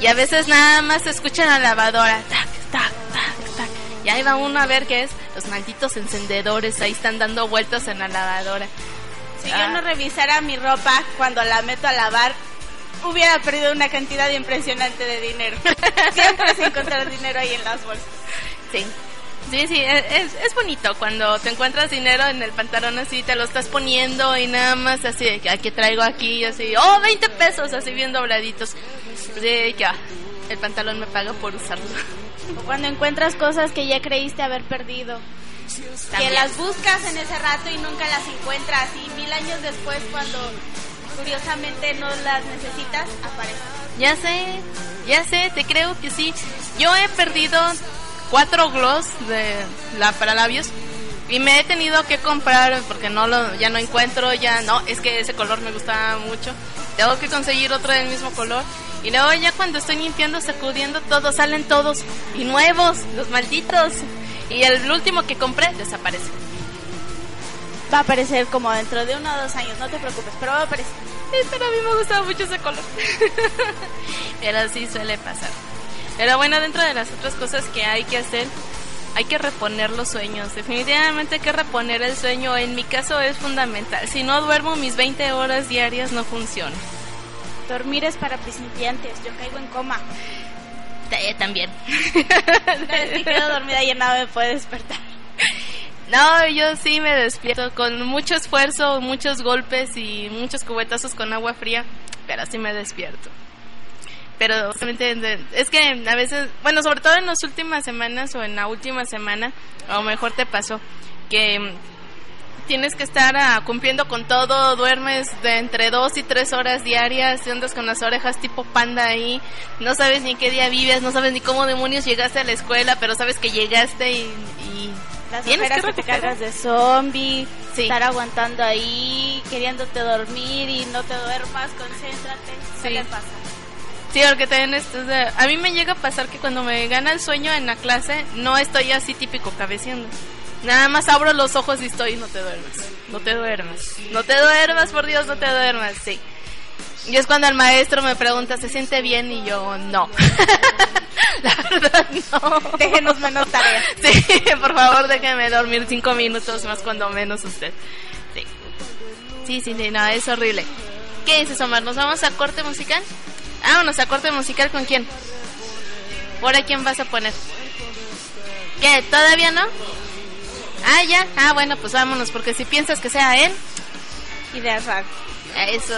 Y a veces nada más se escucha la lavadora. Tac, tac, tac, tac. Y ahí va uno a ver qué es. Los malditos encendedores ahí están dando vueltas en la lavadora. Si Ah. yo no revisara mi ropa cuando la meto a lavar, hubiera perdido una cantidad impresionante de dinero. [laughs] Siempre se encuentra dinero ahí en las bolsas. Sí. Sí, sí, es, es bonito cuando te encuentras dinero en el pantalón así, te lo estás poniendo y nada más así, de que aquí traigo aquí, así, oh, 20 pesos, así bien dobladitos. Sí, que ah, el pantalón me paga por usarlo. O cuando encuentras cosas que ya creíste haber perdido. Que las buscas en ese rato y nunca las encuentras. Y mil años después, cuando curiosamente no las necesitas, aparecen. Ya sé, ya sé, te creo que sí. Yo he perdido cuatro gloss de la para labios y me he tenido que comprar porque no lo ya no encuentro, ya no, es que ese color me gustaba mucho. Tengo que conseguir otro del mismo color y luego ya cuando estoy limpiando, sacudiendo todo, salen todos y nuevos, los malditos. Y el último que compré desaparece. Va a aparecer como dentro de uno o dos años, no te preocupes, pero va a aparecer. Sí, pero a mí me gustaba mucho ese color. [laughs] pero sí suele pasar. Pero bueno, dentro de las otras cosas que hay que hacer, hay que reponer los sueños. Definitivamente hay que reponer el sueño. En mi caso es fundamental. Si no duermo mis 20 horas diarias no funciona. Dormir es para principiantes, yo caigo en coma. También. [laughs] Quedo dormida nada me puede despertar. No, yo sí me despierto con mucho esfuerzo, muchos golpes y muchos cubetazos con agua fría, pero sí me despierto. Pero es que a veces, bueno, sobre todo en las últimas semanas o en la última semana, lo mejor te pasó que tienes que estar ah, cumpliendo con todo, duermes de entre dos y tres horas diarias, y andas con las orejas tipo panda ahí, no sabes ni qué día vives, no sabes ni cómo demonios llegaste a la escuela, pero sabes que llegaste y, y Las tienes que que te cargas de zombie, Sí. estar aguantando ahí, queriéndote dormir y no te duermas, concéntrate. ¿Qué Sí. le pasa? Sí, porque también esto, o sea, a mí me llega a pasar que cuando me gana el sueño en la clase, no estoy así típico cabeceando. Nada más abro los ojos y estoy, no te duermas, no te duermas, no te duermas, por Dios, no te duermas, sí. Y es cuando el maestro me pregunta, ¿se siente bien? Y yo, no. [laughs] La verdad, no. Déjenos menos tareas. [laughs] Sí, por favor, déjenme dormir cinco minutos más cuando menos usted. Sí. Sí, sí, sí, no, es horrible. ¿Qué dices, Omar? ¿Nos vamos a corte musical? Vámonos a corte musical con quién? ¿Por a quién vas a poner? ¿Qué? ¿Todavía no? Ah, ya. Ah, bueno, pues vámonos, porque si piensas que sea él. Ideas radio. Eso.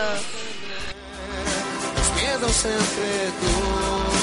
Los miedos entre tú.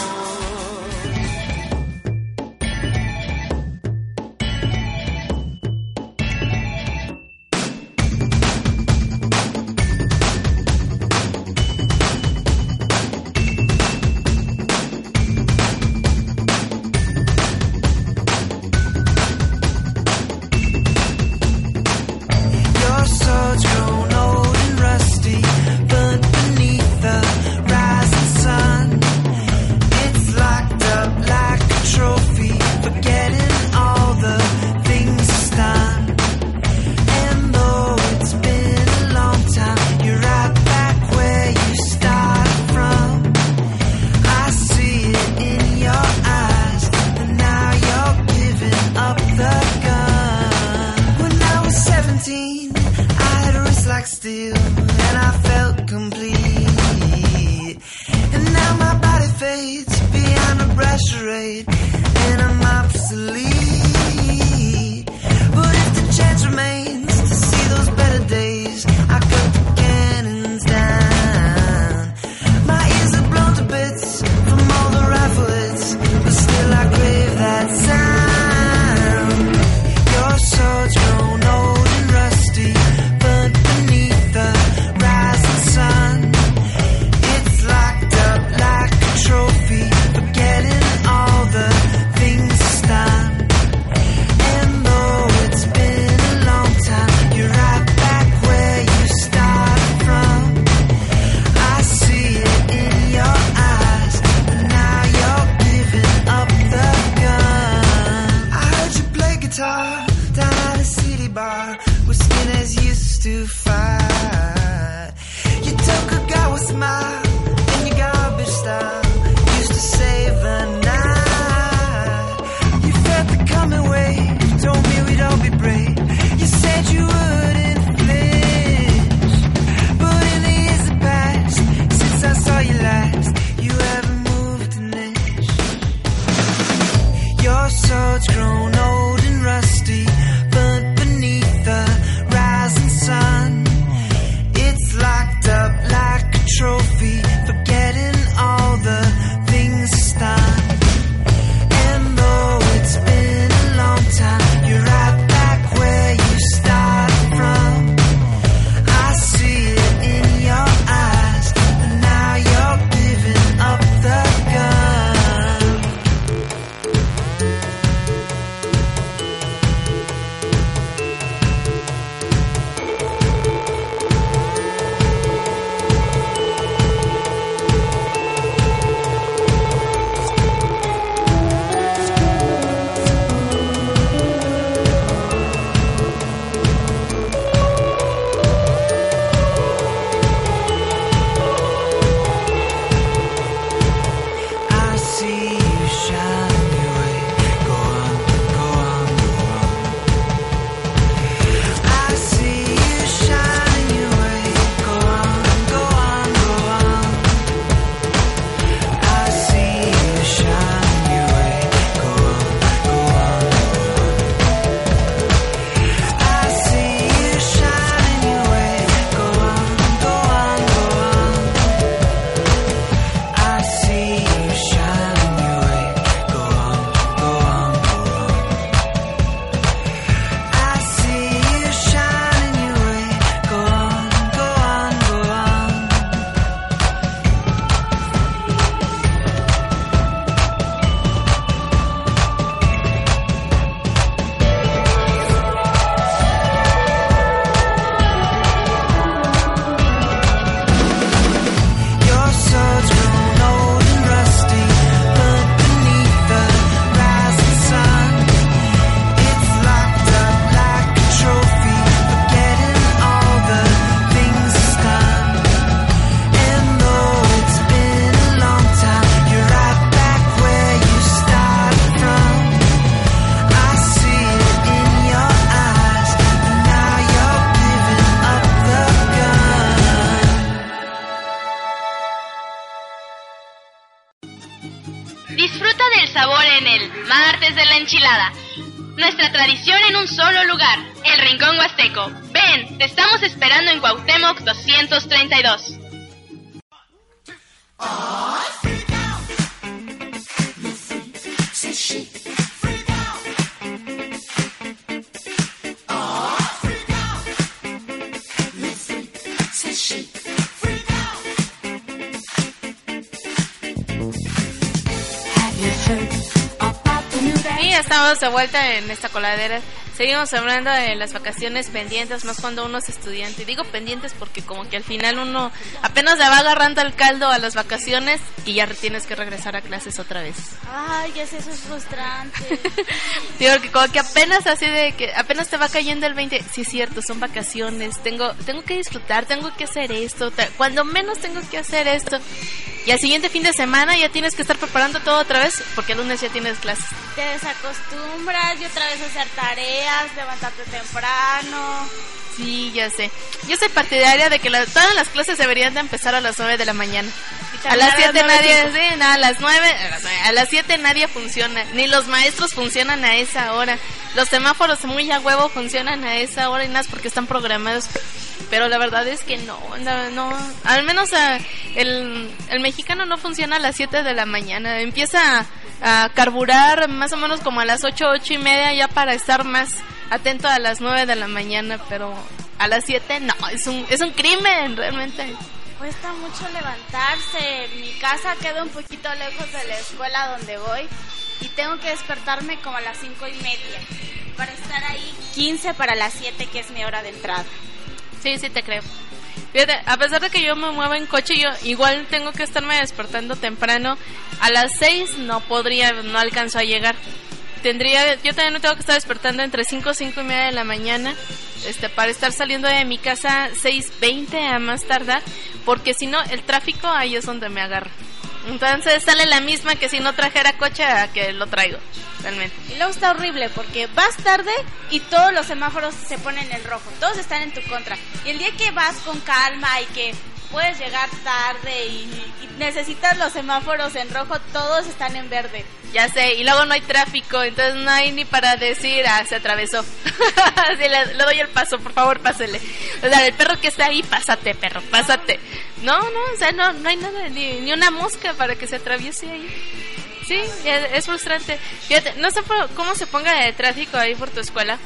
De vuelta en esta coladera. Seguimos hablando de las vacaciones pendientes, más cuando uno es estudiante. Digo pendientes porque como que al final uno apenas le va agarrando el caldo a las vacaciones y ya tienes que regresar a clases otra vez. Ay, ya sé, eso es frustrante. [laughs] Digo que como que apenas así de que apenas te va cayendo el 20, sí es cierto, son vacaciones, tengo tengo que disfrutar, tengo que hacer esto, cuando menos tengo que hacer esto. Y al siguiente fin de semana ya tienes que estar preparando todo otra vez porque el lunes ya tienes clases. Te desacostumbras y otra vez hacer tareas, levantarte temprano. Sí, ya sé. Yo soy partidaria de que la- todas las clases deberían de empezar a las 9 de la mañana. A las a 7 las nueve nadie, sí, no, a las 9, a las, nueve, a las 7 nadie funciona. Ni los maestros funcionan a esa hora. Los semáforos muy a huevo funcionan a esa hora y nada, porque están programados. Pero la verdad es que no, no, no. al menos el, el mexicano no funciona a las 7 de la mañana. Empieza a, a carburar más o menos como a las 8, 8 y media ya para estar más atento a las 9 de la mañana, pero a las 7 no, es un, es un crimen realmente. Cuesta mucho levantarse. Mi casa queda un poquito lejos de la escuela donde voy y tengo que despertarme como a las cinco y media para estar ahí 15 para las 7 que es mi hora de entrada. Sí, sí te creo. Fíjate, a pesar de que yo me muevo en coche, yo igual tengo que estarme despertando temprano. A las 6 no podría, no alcanzo a llegar. Tendría, yo también me tengo que estar despertando entre 5 5 y media de la mañana, este, para estar saliendo de mi casa 6.20 a más tardar, porque si no, el tráfico ahí es donde me agarra. Entonces sale la misma que si no trajera coche a que lo traigo, realmente. Y luego está horrible porque vas tarde y todos los semáforos se ponen en rojo, todos están en tu contra. Y el día que vas con calma y que puedes llegar tarde y, necesitas los semáforos en rojo, todos están en verde. Ya sé, y luego no hay tráfico, entonces no hay ni para decir, ah, se atravesó. [laughs] Le, doy el paso, por favor, pásele. O sea, el perro que está ahí, pásate, perro, pásate. No, no, o sea, no, no hay nada, ni, ni una mosca para que se atraviese ahí. Sí, es, frustrante. Fíjate, no sé cómo se ponga de tráfico ahí por tu escuela,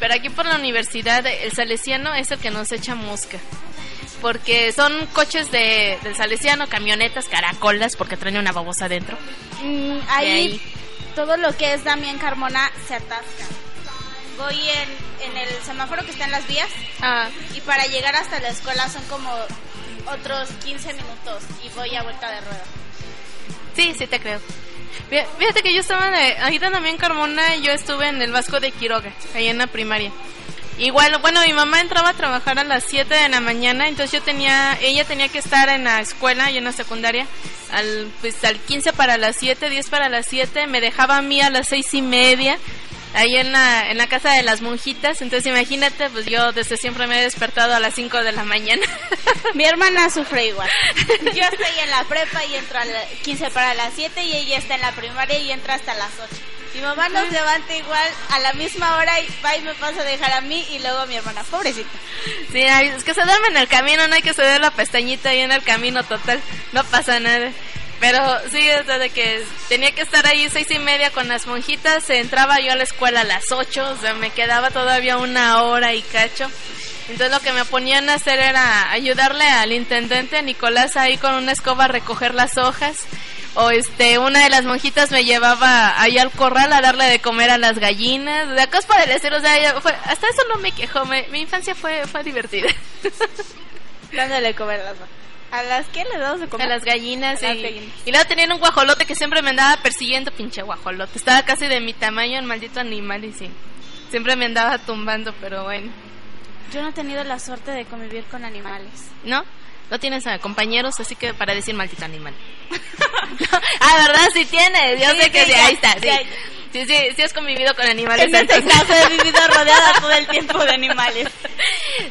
pero aquí por la universidad, el salesiano es el que nos echa mosca. Porque son coches de, del salesiano, camionetas, caracolas, porque traen una babosa adentro. Mm, ahí, ahí. todo lo que es Damián Carmona se atasca. Voy en, en el semáforo que está en las vías Ah. y para llegar hasta la escuela son como otros 15 minutos y voy a vuelta de rueda. Sí, sí te creo. Fí- Fíjate que yo estaba de, ahí también en Carmona, yo estuve en el Vasco de Quiroga, ahí en la primaria. Igual, bueno, mi mamá entraba a trabajar a las 7 de la mañana, entonces yo tenía, ella tenía que estar en la escuela y en la secundaria al, pues al 15 para las 7, 10 para las 7, me dejaba a mí a las seis y media, ahí en la, en la casa de las monjitas, entonces imagínate, pues yo desde siempre me he despertado a las 5 de la mañana. [laughs] Mi hermana sufre igual. [laughs] Yo estoy en la prepa y entro a las 15 para las 7 y ella está en la primaria y entra hasta las 8. Mi mamá nos levanta igual a la misma hora y va y me pasa a dejar a mí y luego a mi hermana. Pobrecita. Sí, es que se duerme en el camino, no hay que ceder la pestañita ahí en el camino total, no pasa nada. Pero sí, desde que tenía que estar ahí seis y media con las monjitas, entraba yo a la escuela a las ocho, o sea, me quedaba todavía una hora y cacho. Entonces lo que me ponían a hacer era ayudarle al intendente Nicolás ahí con una escoba a recoger las hojas. O este, una de las monjitas me llevaba ahí al corral a darle de comer a las gallinas. De acá es para decir, o sea, fue- hasta eso no me quejó. me- mi infancia fue, fue divertida. [laughs] Dándole comer a las ¿A las qué le damos de comer? A las gallinas, A las y, gallinas. y luego tenían un guajolote que siempre me andaba persiguiendo, pinche guajolote. Estaba casi de mi tamaño el maldito animal y sí. Siempre me andaba tumbando, pero bueno. Yo no he tenido la suerte de convivir con animales. ¿No? No tienes a compañeros, así que para decir maldito animal. [laughs] ah, ¿verdad? Sí tienes. Yo Sí, sé que sí, ahí está. Sí. sí, sí, sí has convivido con animales. En este caso he vivido [laughs] rodeada todo el tiempo de animales.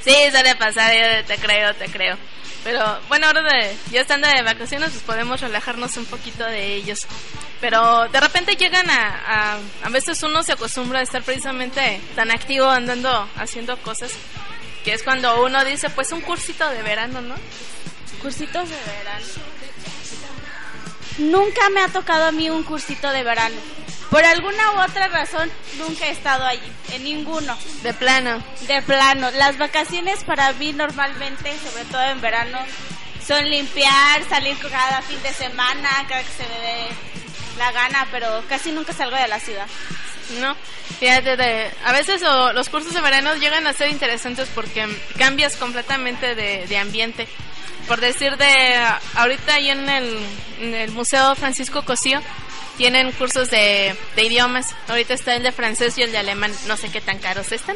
Sí, suele pasar, yo te creo, te creo. Pero bueno, ahora de, ya estando de vacaciones, pues podemos relajarnos un poquito de ellos. Pero de repente llegan a, a, a veces uno se acostumbra a estar precisamente tan activo andando haciendo cosas, que es cuando uno dice, pues un cursito de verano, ¿no? Cursitos de verano. Nunca me ha tocado a mí un cursito de verano. Por alguna u otra razón, nunca he estado allí, en ninguno. De plano. De plano. Las vacaciones para mí normalmente, sobre todo en verano, son limpiar, salir cada fin de semana, cada que se me dé la gana, pero casi nunca salgo de la ciudad. No, fíjate, de, a veces o, los cursos de verano llegan a ser interesantes porque cambias completamente de, de ambiente. Por decir de, ahorita ahí en el, en el Museo Francisco Cosío tienen cursos de, de idiomas. Ahorita está el de francés y el de alemán. No sé qué tan caros están,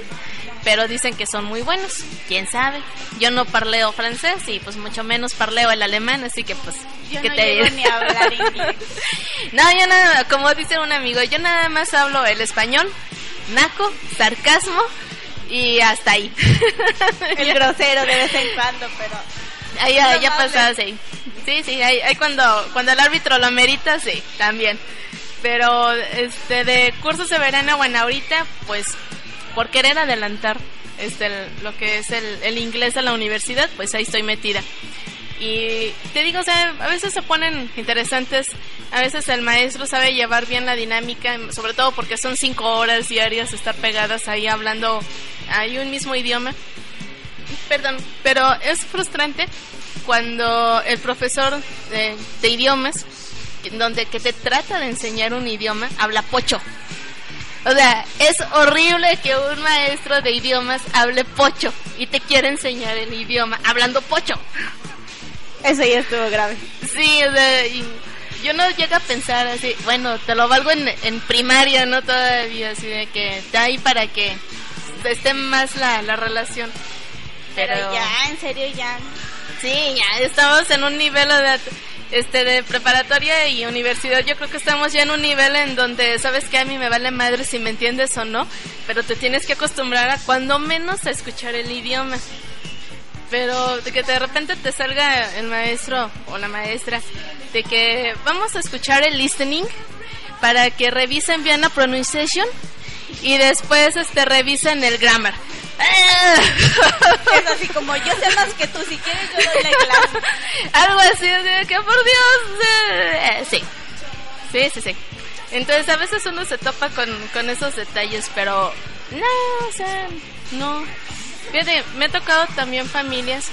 pero dicen que son muy buenos. ¿Quién sabe? Yo no parleo francés y pues mucho menos parleo el alemán, así que pues... Yo ¿qué no te llego ni a hablar [laughs] inglés. No, yo nada, como dice un amigo, yo nada más hablo el español, naco, sarcasmo y hasta ahí. [laughs] El grosero de vez en cuando, pero... Ahí ya, ya pasaba, sí. Sí, sí, ahí, ahí cuando, cuando el árbitro lo merita, sí, también. Pero este de cursos de verano, bueno, ahorita, pues, por querer adelantar este el- lo que es el, el inglés a la universidad, pues ahí estoy metida. Y te digo, o sea, a veces se ponen interesantes, a veces el maestro sabe llevar bien la dinámica, sobre todo porque son cinco horas diarias estar pegadas ahí hablando ahí un mismo idioma. Perdón, pero es frustrante cuando el profesor de, de idiomas, donde que te trata de enseñar un idioma, habla pocho. O sea, es horrible que un maestro de idiomas hable pocho y te quiere enseñar el idioma hablando pocho. Eso ya estuvo grave. Sí, o sea, y yo no llego a pensar así, bueno, te lo valgo en, en primaria, ¿no? Todavía, así de que está ahí para que esté más la, la relación. Pero, Pero, ya, en serio, ya. Sí, ya estamos en un nivel de, este, de preparatoria y universidad. Yo creo que estamos ya en un nivel en donde, sabes que a mí me vale madre si me entiendes o no, pero te tienes que acostumbrar a cuando menos a escuchar el idioma. Pero de que de repente te salga el maestro o la maestra de que vamos a escuchar el listening para que revisen bien la pronunciation y después este revisen el grammar. Es así como yo sé más que tú, si quieres yo doy la clase. [laughs] Algo así, que por Dios. eh, sí. Sí, sí, sí. Entonces a veces uno se topa con, con esos detalles, pero no, o sea, no. Fíjate, me ha tocado también familias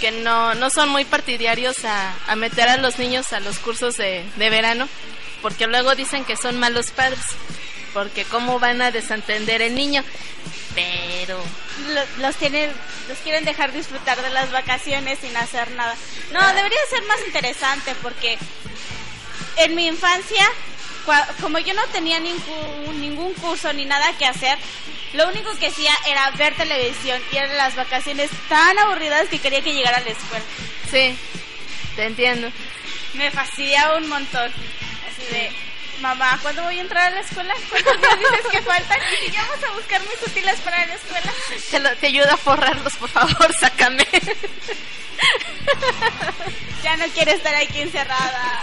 que no, no son muy partidarios a, a meter a los niños a los cursos de, de verano, porque luego dicen que son malos padres, porque cómo van a desentender el niño. Pero Lo- Los, tienen, los quieren dejar disfrutar de las vacaciones sin hacer nada. No, debería ser más interesante porque en mi infancia, como yo no tenía ningún, ningún curso ni nada que hacer, lo único que hacía era ver televisión y eran las vacaciones tan aburridas que quería que llegara a la escuela. Sí, te entiendo. Me fastidiaba un montón. Así de, mamá, ¿cuándo voy a entrar a la escuela? ¿Cuántos días dices que faltan? Y si ya vamos a buscar mis útiles para la escuela. te, lo- te ayuda a forrarlos, por favor, sácame. Ya no quiero estar aquí encerrada.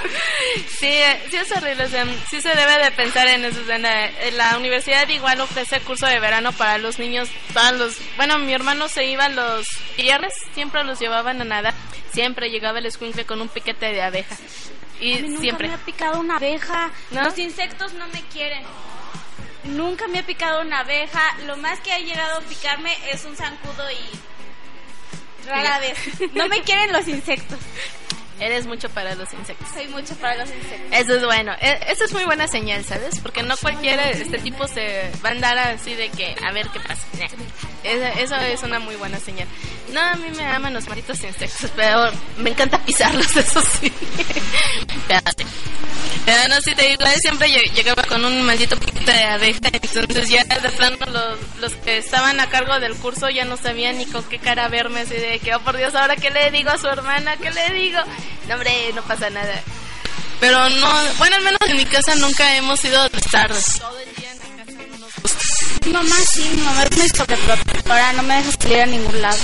Sí, eh, sí es horrible, o sea, sí se debe de pensar en eso. en la, en la universidad igual ofrece curso de verano para los niños, todos los, bueno, mi hermano se iba los viernes, siempre los llevaban a nadar, siempre llegaba el escuincle con un piquete de abeja. Y A mí nunca siempre. me ha picado una abeja. ¿No? Los insectos no me quieren. Nunca me ha picado una abeja. Lo más que ha llegado a picarme es un zancudo y rara vez. [laughs] No me quieren los insectos. Eres mucho para los insectos. Soy mucho para los insectos. Eso es bueno. E- Eso es muy buena señal, ¿sabes? Porque no cualquiera este tipo se va a andar así de que a ver qué pasa. Nah. Es- Eso es una muy buena señal. No, a mí me aman los malditos insectos, pero me encanta pisarlos, [laughs] eso sí. Pero no, si te digo, él siempre lle- llegaba con un maldito piquete de abeja, entonces ya de plano los, los que estaban a cargo del curso ya no sabían ni con qué cara verme, así de que, oh por Dios, ahora qué le digo a su hermana, qué le digo. No, hombre, no pasa nada. Pero no, bueno, al menos en mi casa nunca hemos ido tardes. Todo el día Mi mamá sí, mi mamá es mi sobreprotectora. No me deja salir a ningún lado.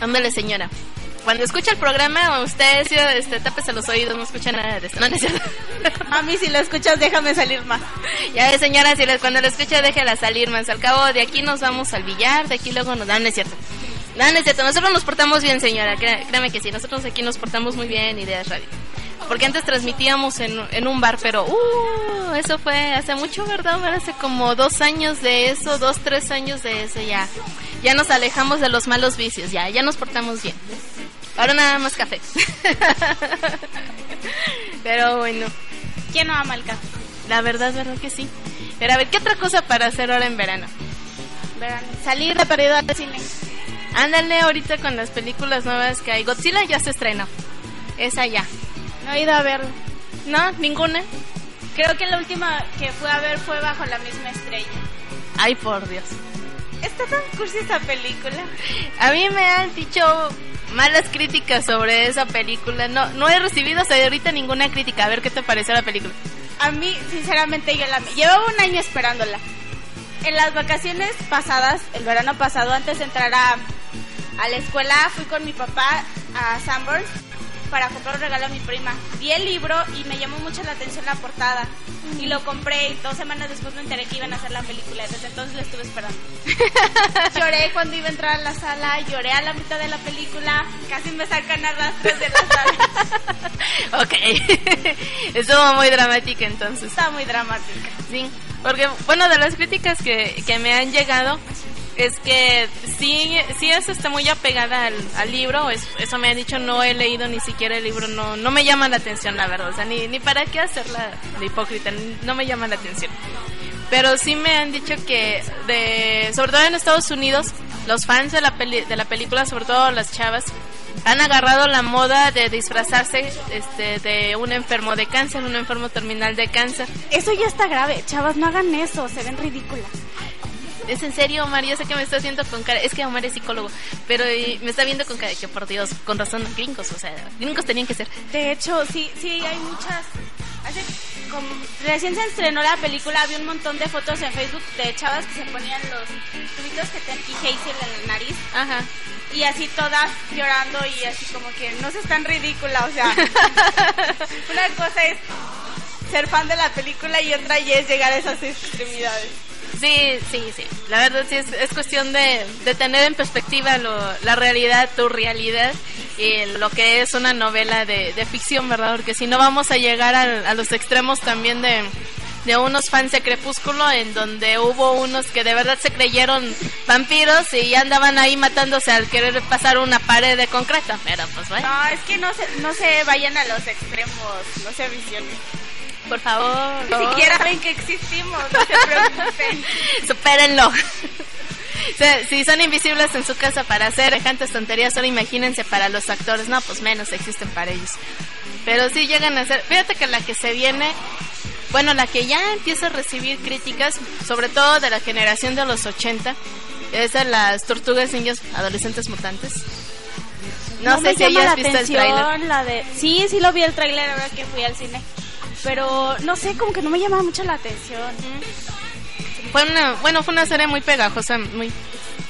Ándale, señora. cuando escucha el programa, usted sí, este, tápese los oídos, no escucha nada de esto. No, no es cierto. [laughs] A mí si lo escuchas, déjame salir más. Ya ves, señora, si les, cuando lo escucha, déjela salir más. Al cabo, de aquí nos vamos al billar, de aquí luego nos... No, no es cierto. No, no es cierto. Nosotros nos portamos bien, señora. Cré- Créame que sí. Nosotros aquí nos portamos muy bien, Ideas Radio. Porque antes transmitíamos en, en un bar, pero uh, eso fue hace mucho, ¿verdad? Hace como dos años de eso, dos, tres años de eso, ya. Ya nos alejamos de los malos vicios, ya, ya nos portamos bien. Ahora nada más café. [laughs] pero bueno. ¿Quién no ama el café? La verdad, verdad que sí. Pero a ver, ¿qué otra cosa para hacer ahora en verano? Verano. Salir de perdido al cine. Ándale ahorita con las películas nuevas que hay. Godzilla ya se estrenó. Esa ya. No he ido a verlo. No, ninguna. Creo que la última que fui a ver fue bajo la misma estrella. Ay, por Dios. Está tan cursi esta película. A mí me han dicho malas críticas sobre esa película. No, no he recibido hasta ahorita ninguna crítica. A ver qué te pareció la película. A mí, sinceramente, yo la llevaba un año esperándola. En las vacaciones pasadas, el verano pasado, antes de entrar a, a la escuela, fui con mi papá a Sanborns para comprar un regalo a mi prima. Vi el libro y me llamó mucho la atención la portada. Y lo compré y dos semanas después me enteré que iban a hacer la película. y Desde entonces la estuve esperando. [laughs] lloré cuando iba a entrar a la sala, lloré a la mitad de la película, casi me sacan a rastros de la sala. [laughs] Ok. [laughs] Estuvo muy dramática entonces. Está muy dramática. Sí, porque bueno, de las críticas que, que me han llegado es que sí, es este, muy apegada al, libro, es- eso me han dicho, no he leído ni siquiera el libro, no, no me llama la atención la verdad, o sea, ni, ni para qué hacerla de hipócrita, no me llama la atención. Pero sí me han dicho que, de, sobre todo en Estados Unidos, los fans de la, peli- de la película, sobre todo las chavas, han agarrado la moda de disfrazarse este, de un enfermo de cáncer, un enfermo terminal de cáncer. Eso ya está grave, chavas, no hagan eso, se ven ridículas. Es en serio, Omar, yo sé que me está haciendo con cara, es que Omar es psicólogo, pero me está viendo con cara de que por Dios, con razón, gringos, o sea, gringos tenían que ser. De hecho, sí, sí, hay muchas. Hace como recién se estrenó la película, había un montón de fotos en Facebook de chavas que se ponían los tubitos que tenían Hazel en la nariz. Ajá. Y así todas llorando y así como que no se tan ridícula, o sea. [laughs] una cosa es ser fan de la película y otra ya es llegar a esas extremidades. Sí, sí, sí. La verdad sí es, es cuestión de, de tener en perspectiva lo, la realidad, tu realidad y lo que es una novela de, ficción, ¿verdad? Porque si no vamos a llegar a, los extremos también de, de unos fans de Crepúsculo en donde hubo unos que de verdad se creyeron vampiros y andaban ahí matándose al querer pasar una pared de concreto. Pero pues bueno. No, es que no se, no se vayan a los extremos, no se visionen. Por favor. Ni siquiera saben que existimos, no se preocupen. [laughs] Supérenlo. [laughs] Si son invisibles en su casa para hacer semejantes tonterías, ahora imagínense para los actores. No, pues menos existen para ellos. Pero sí llegan a ser. Fíjate que la que se viene. Bueno, la que ya empieza a recibir críticas, sobre todo de la generación de los 80, es de las tortugas niñas adolescentes mutantes. No, sé me si llama hayas la visto el atención tráiler. la de Sí, sí lo vi el tráiler ahora que fui al cine. Pero no sé, como que no me llama mucho la atención. Fue una, bueno, fue una serie muy pegajosa, muy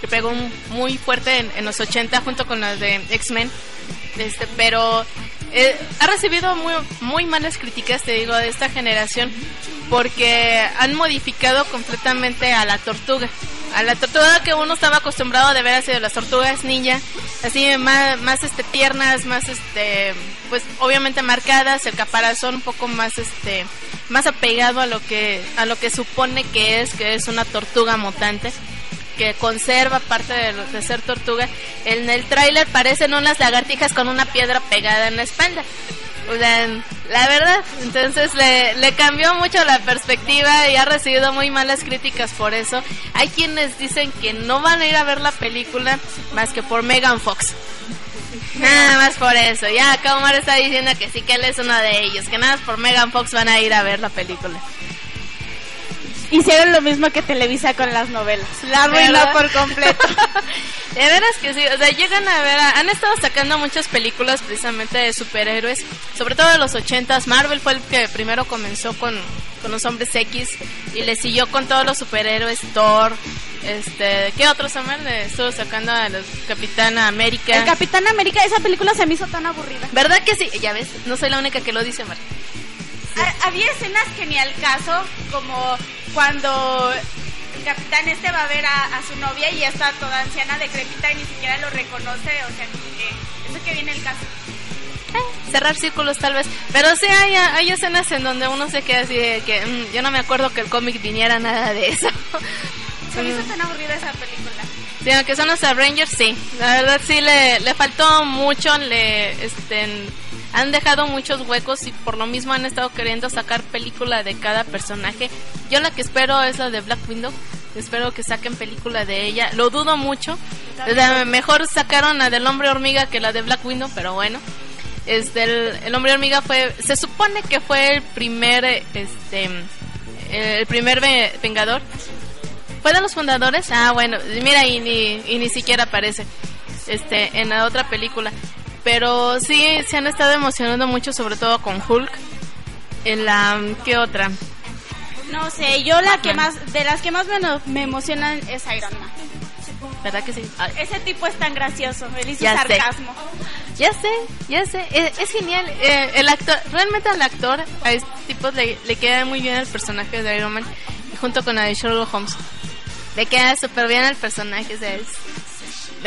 que pegó muy fuerte en, en los 80 junto con las de X-Men. Este, pero eh, ha recibido muy, muy malas críticas, te digo, de esta generación porque han modificado completamente a la tortuga. A la tortuga que uno estaba acostumbrado de ver así de las tortugas ninja, así más, más este tiernas, más este pues obviamente marcadas, el caparazón un poco más este más apegado a lo que a lo que supone que es, que es una tortuga mutante que conserva parte de, de ser tortuga. En el tráiler parecen unas lagartijas con una piedra pegada en la espalda. Sea, la verdad, entonces le, le cambió mucho la perspectiva y ha recibido muy malas críticas por eso. Hay quienes dicen que no van a ir a ver la película más que por Megan Fox. Nada más por eso. Ya acá Omar está diciendo que sí, que él es uno de ellos. Que nada más por Megan Fox van a ir a ver la película. Hicieron lo mismo que Televisa con las novelas. La arruinó por completo. [laughs] De veras que sí, o sea, llegan a ver, a- han estado sacando muchas películas precisamente de superhéroes, sobre todo de los ochentas. Marvel fue el que primero comenzó con, con los hombres X y le siguió con todos los superhéroes, Thor, este, ¿qué otros Samuel? Eh, Estuvo sacando a los Capitán América. El Capitán América, esa película se me hizo tan aburrida. ¿Verdad que sí? Ya ves, no soy la única que lo dice, Mar. Ha- Había escenas que ni al caso, como cuando el capitán este va a ver a, a su novia y ya está toda anciana, decrépita y ni siquiera lo reconoce, o sea, como que eso que viene el caso. cerrar círculos tal vez. Pero sí hay, hay escenas en donde uno se queda así de que mm, yo no me acuerdo que el cómic viniera nada de eso. [laughs] Se me hizo tan aburrida esa película. Sí, aunque son los Avengers, sí. La verdad sí le, le faltó mucho, le este han dejado muchos huecos y por lo mismo han estado queriendo sacar película de cada personaje. Yo la que espero es la de Black Widow. Espero que saquen película de ella. Lo dudo mucho. O sea, mejor sacaron la del Hombre Hormiga que la de Black Widow, pero bueno. Este, el, el Hombre Hormiga fue, se supone que fue el primer, eh, este, el primer ve- Vengador. ¿Fue de los fundadores? Ah, bueno, mira, y ni, y ni siquiera aparece este, en la otra película. Pero sí, se han estado emocionando mucho, sobre todo con Hulk. En la, ¿qué otra? No sé, yo la que más, de las que más me, me emocionan es Iron Man. ¿Verdad que sí? Ese tipo es tan gracioso, él hizo Ya sé. sarcasmo. Ya sé, ya sé, es, es genial. Eh, el actor, realmente al actor, a este tipo le, le queda muy bien el personaje de Iron Man, junto con la de Sherlock Holmes. Le queda súper bien el personaje, o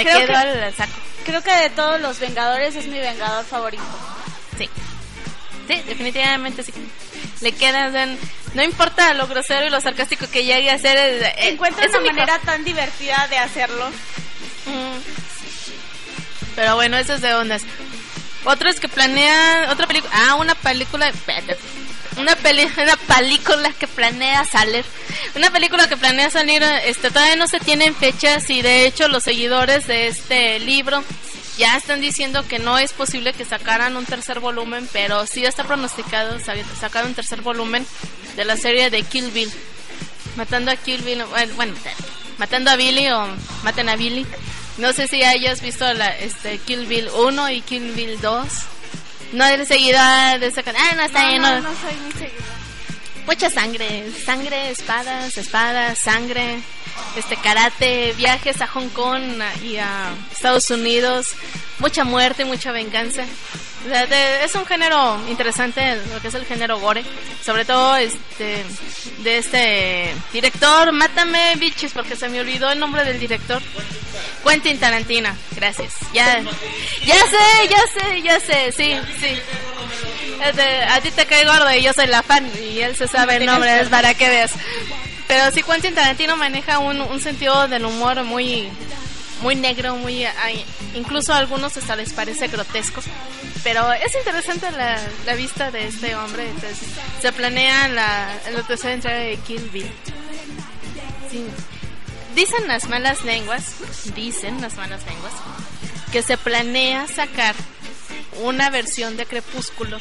Creo que- al saco. Creo que de todos los Vengadores es mi Vengador favorito. Sí. Sí, definitivamente sí. Le queda, o sea, no importa lo grosero y lo sarcástico que llegue a ser. eh, Encuentra una único. manera tan divertida de hacerlo. Pero bueno, eso es de ondas. Otro es que planea otra película. Ah, una película. Una peli, una película que planea salir. Una película que planea salir. Este, todavía no se tienen fechas y de hecho los seguidores de este libro ya están diciendo que no es posible que sacaran un tercer volumen, pero sí está pronosticado sa- sacar un tercer volumen de la serie de Kill Bill. Matando a Kill Bill, bueno, matando a Billy o maten a Billy. No sé si hayas visto la este Kill Bill 1 y Kill Bill 2. No eres seguida de esa can- Ah, no, está no, bien. no, no. soy muy seguidora. Mucha sangre, sangre, espadas, espadas, sangre, este karate, viajes a Hong Kong y a Estados Unidos, mucha muerte, mucha venganza. Sea, de- es un género interesante, lo que es el género gore, sobre todo este de este director, mátame bichos porque se me olvidó el nombre del director. Quentin Tarantino, gracias. Ya, ya sé, ya sé, ya sé, sí, sí. A ti te cae gordo y yo soy la fan y él se sabe el nombre, es para que veas. Pero sí, Quentin Tarantino maneja un, un sentido del humor muy muy negro, muy incluso a algunos hasta les parece grotesco. Pero es interesante la, la vista de este hombre. Se planea la, la tercera entrega de Kill Bill. Dicen las malas lenguas, dicen las malas lenguas, que se planea sacar una versión de Crepúsculo,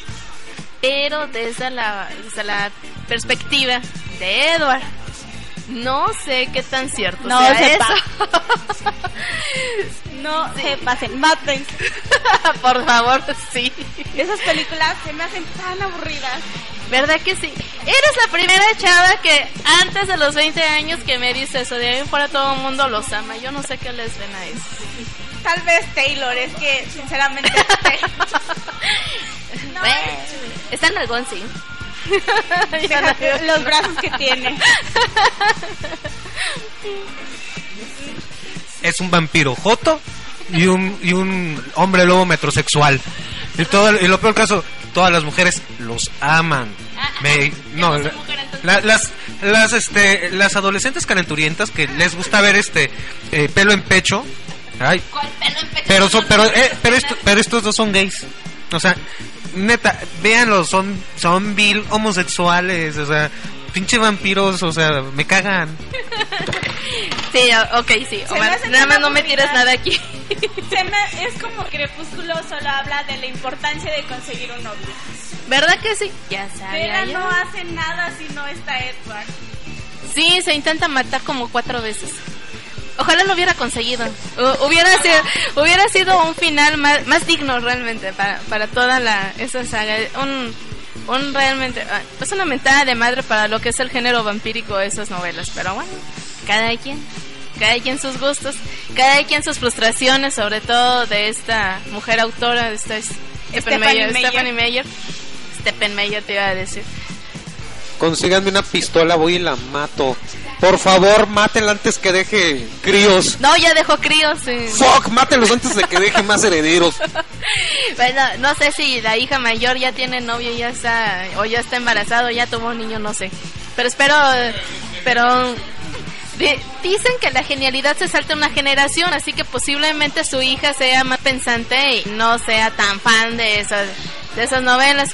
pero desde la, desde la perspectiva de Edward. No sé qué tan cierto No sea se eso. [laughs] No se pasen, maten. [laughs] Por favor, sí. Esas películas se me hacen tan aburridas. ¿Verdad que sí? Eres la primera chava que antes de los 20 años que me dice eso. De ahí fuera todo el mundo los ama. Yo no sé qué les ven a eso. Tal vez Taylor, es que sinceramente [laughs] Bueno, está en algún sí. [laughs] Los brazos que tiene. es un vampiro joto y un, y un hombre lobo metrosexual. Y, todo, y lo peor caso, todas las mujeres los aman. Me- no, la- las, las, este, las adolescentes calenturientas que les gusta ver este eh, pelo en pecho. Ay, pero son, pero, eh, pero, esto- pero estos dos son gays. O sea, neta, véanlo, son, son vil homosexuales, o sea, pinche vampiros, o sea, me cagan. [laughs] Sí, ok, sí. Omar, nada más no me tires nada aquí. Se me- [laughs] es como Crepúsculo solo habla de la importancia de conseguir un novio. ¿Verdad que sí? Ya Bella yo. no hace nada si no está Edward. Sí, se intenta matar como cuatro veces. Ojalá lo hubiera conseguido. Hu- hubiera sido, hubiera sido un final más, más digno realmente para, para toda la esa saga. Un, un realmente ah, es una mentada de madre para lo que es el género vampírico de esas novelas. Pero bueno, cada quien, cada quien sus gustos, cada quien sus frustraciones, sobre todo de esta mujer autora, de esta Stephanie Meyer, Meyer. Stephanie Meyer. Stephen Meyer te iba a decir. Consíganme una pistola, voy y la mato. Por favor, mátenla antes que deje críos. No, ya dejó críos. sí. Fuck, mátenlos antes de que deje más herederos. [laughs] Bueno, no sé si la hija mayor ya tiene novio, ya está, o ya está embarazado, ya tuvo un niño, no sé. Pero espero, pero di- dicen que la genialidad se salta una generación, así que posiblemente su hija sea más pensante y no sea tan fan de esas, de esas novelas.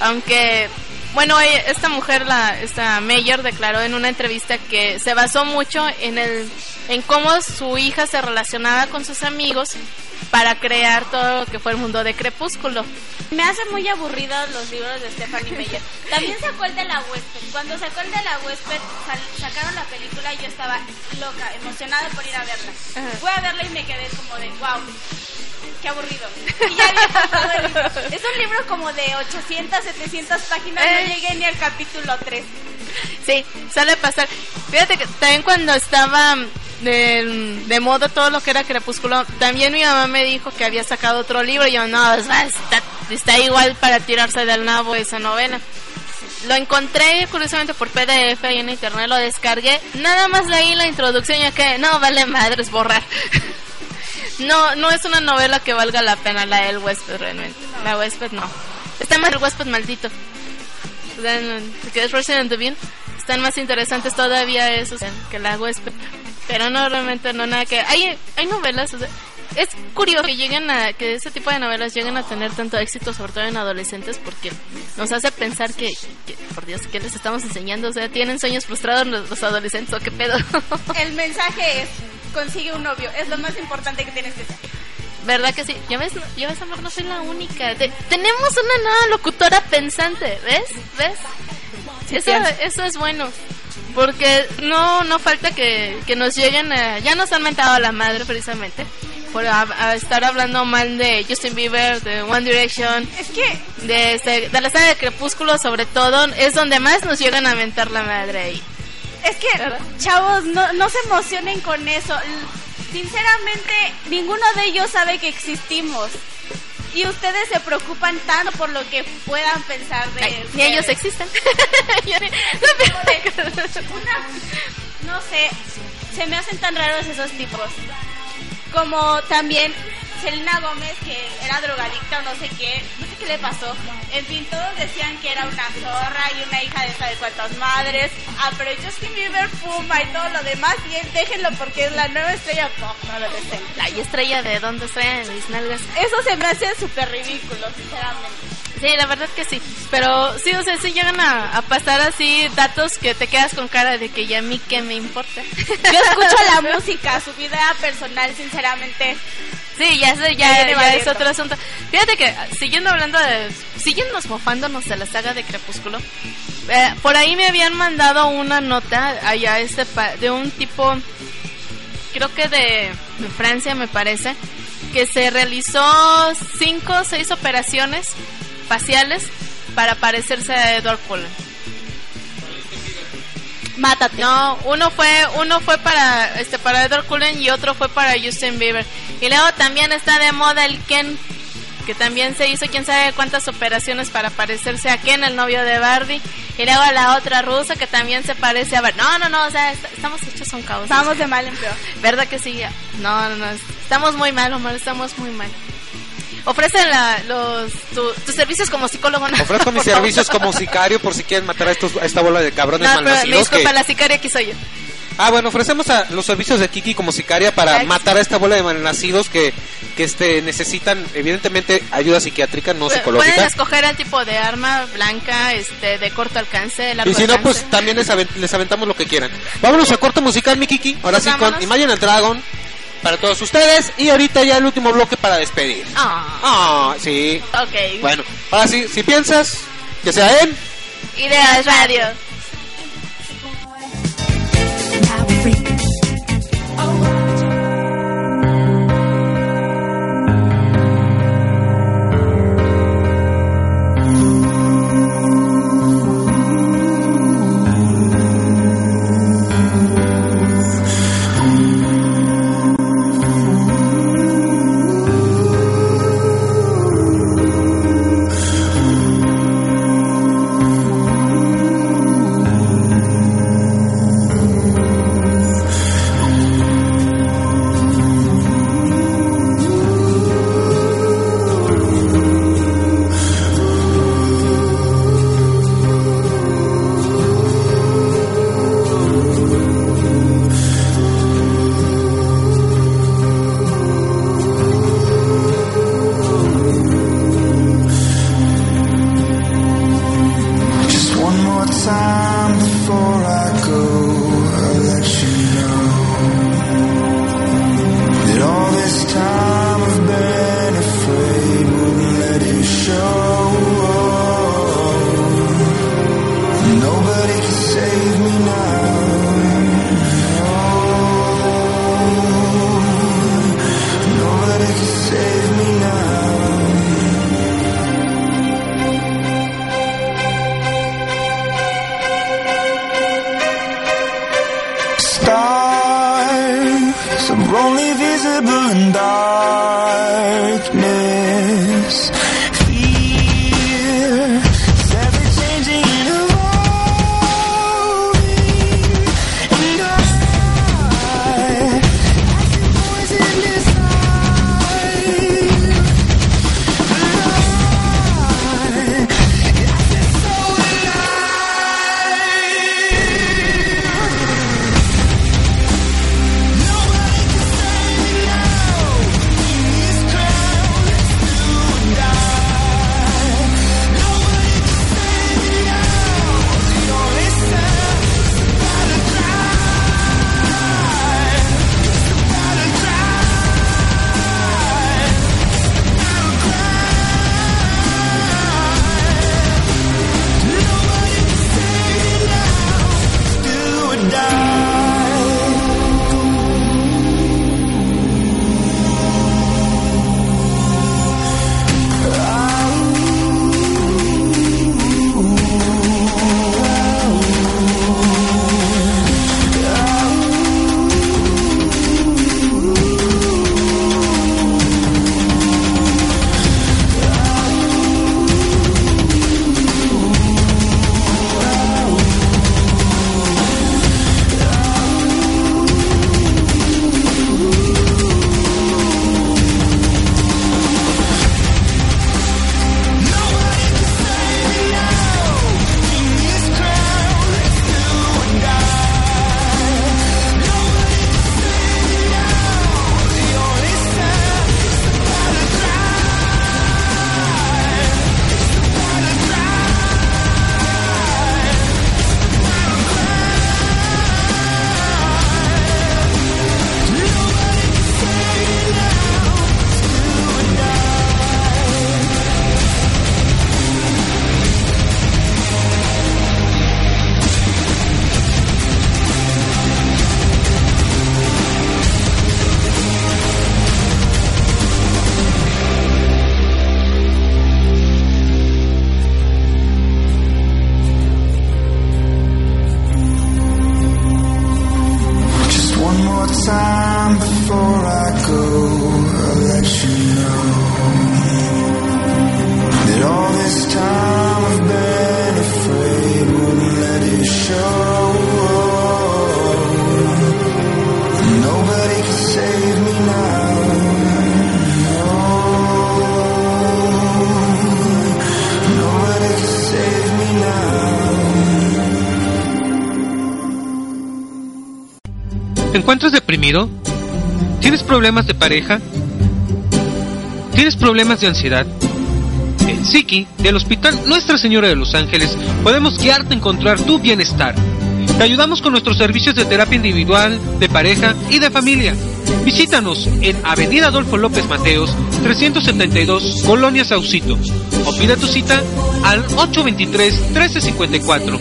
Aunque, bueno, ella- esta mujer, la, esta Mayer declaró en una entrevista que se basó mucho en el, en cómo su hija se relacionaba con sus amigos para crear todo lo que fue el mundo de Crepúsculo. Me hace muy aburridos los libros de Stephanie Meyer. También sacó el de la huésped. Cuando sacó el de la huésped, sacaron la película y yo estaba loca, emocionada por ir a verla. Fui a verla y me quedé como de, wow, qué aburrido. Y ya había pasado el libro. Es un libro como de 800, 700 páginas, Eh. no llegué ni al capítulo 3. Sí, suele pasar. Fíjate que también cuando estaba de, de moda todo lo que era Crepúsculo, también mi mamá me dijo que había sacado otro libro y yo, no, está, está igual para tirarse del nabo esa novela. Lo encontré curiosamente por PDF ahí en internet, lo descargué, nada más leí la introducción y que no vale madres borrar. [laughs] no, no es una novela que valga la pena la del huésped realmente. La huésped no. Está más el huésped maldito. Que es Resident Evil están más interesantes todavía esos que la huésped pero no realmente no nada que hay hay novelas o sea, es curioso que lleguen a que ese tipo de novelas lleguen a tener tanto éxito sobre todo en adolescentes porque nos hace pensar que, que, por Dios qué les estamos enseñando o sea tienen sueños frustrados los, los adolescentes o qué pedo [laughs] El mensaje es, consigue un novio, es lo más importante que tienes que hacer. ¿Verdad que sí? Ya ves, ya ves, amor, no soy la única. Te- tenemos una nueva locutora pensante, ¿ves? ¿Ves? Sí, eso, eso es bueno. Porque no, no falta que, que nos lleguen a... Ya nos han mentado a la madre, precisamente, por a, a estar hablando mal de Justin Bieber, de One Direction. Es que... De, este- de la saga de Crepúsculo, sobre todo, es donde más nos llegan a mentar la madre ahí. Es que, chavos, no, no se emocionen con eso. Sinceramente, ninguno de ellos sabe que existimos. Y ustedes se preocupan tanto por lo que puedan pensar de Ay, ni ellos existen. [laughs] Una- no sé, se me hacen tan raros esos tipos. Como también Selena Gómez, que era drogadicta o no sé qué, no sé qué le pasó. En fin, todos decían que era una zorra y una hija de sabe cuántas madres. Ah, pero Justin Bieber fuma y todo lo demás, y él déjenlo porque es la nueva estrella pop adolescente. Ay, estrella de dónde estrella de mis nalgas. Eso se me hace súper ridículo, sinceramente. Sí, la verdad que sí. Pero sí, o sea, sí llegan a, a pasar así datos que te quedas con cara de que ya a mí qué me importa. Yo escucho la música, su vida personal, sinceramente. Sí, ya, ya, ya es otro asunto. Fíjate que, siguiendo hablando de... Siguiéndonos mofándonos de la saga de Crepúsculo, eh, por ahí me habían mandado una nota allá este pa- de un tipo, creo que de, de Francia me parece, que se realizó cinco o seis operaciones faciales para parecerse a Edward Cullen. Mátate. No, uno fue uno fue para este para Edward Cullen y otro fue para Justin Bieber. Y luego también está de moda el Ken, que también se hizo quién sabe cuántas operaciones para parecerse a Ken, el novio de Barbie. Y luego la otra rusa que también se parece a Barbie. No, no, no, o sea, est- estamos hechos un caos. Vamos de mal en peor. ¿Verdad que sí? No, no, no, estamos muy mal, Omar, estamos muy mal. Ofrecen la, los, tu- tus servicios como psicólogo. ¿no? Ofrezco mis [laughs] servicios como sicario por si quieren matar a, estos, a esta bola de cabrones No, pero me disculpa, que- la sicaria aquí soy yo. Ah, bueno, ofrecemos a los servicios de Kiki como sicaria para matar a esta bola de malnacidos que, que este, necesitan, evidentemente, ayuda psiquiátrica, no Pueden psicológica. escoger el tipo de arma blanca, este, de corto alcance, largo Y si no, pues también les, les aventamos lo que quieran. Vámonos a corte musical, mi Kiki. Ahora Pues sí, con. Imagine Dragon para todos ustedes. Y ahorita ya el último bloque para despedir. Ah. ah. Sí. Ok. Bueno, ahora sí, si piensas, que sea en... Ideas Radio. ¿Tienes problemas de pareja? ¿Tienes problemas de ansiedad? En Psiqui, del Hospital Nuestra Señora de los Ángeles, podemos guiarte a encontrar tu bienestar. Te ayudamos con nuestros servicios de terapia individual, de pareja y de familia. Visítanos en Avenida Adolfo López Mateos, 372, Colonia Saucito. O pide tu cita al 823-1354.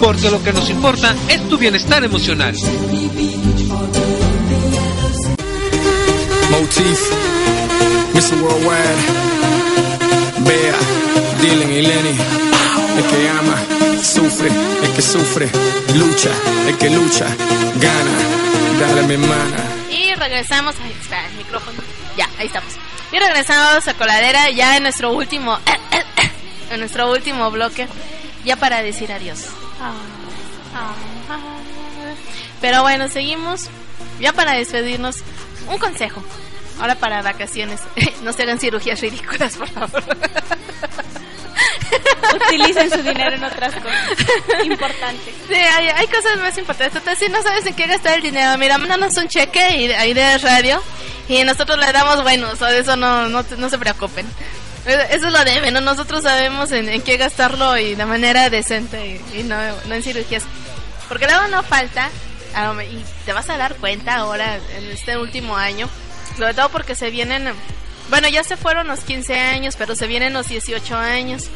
Porque lo que nos importa es tu bienestar emocional. Motif, Mr. Worldwide, Bea, Dylan y Lenny. El que ama, sufre, el que sufre, lucha, el que lucha, gana. Dale mi mana. Y regresamos. Ahí está el micrófono. Ya, ahí estamos. Y regresamos a Coladera ya en nuestro último. en nuestro último bloque. Ya para decir adiós. Pero bueno, seguimos. Ya para despedirnos, un consejo. Ahora para vacaciones. [laughs] no se hagan cirugías ridículas, por favor. Utilicen su dinero en otras [laughs] cosas importantes. Sí, hay, hay cosas más importantes. Entonces, si no sabes en qué gastar el dinero, mira, mándanos un cheque y ahí de radio y nosotros le damos buenos. O de eso no, no, no se preocupen. Eso es lo de menos. Nosotros sabemos en, en qué gastarlo y de manera decente y, y no, no en cirugías. Porque luego no falta, ah, y te vas a dar cuenta ahora en este último año, sobre todo porque se vienen, bueno, ya se fueron los 15 años, pero se vienen los 18 años.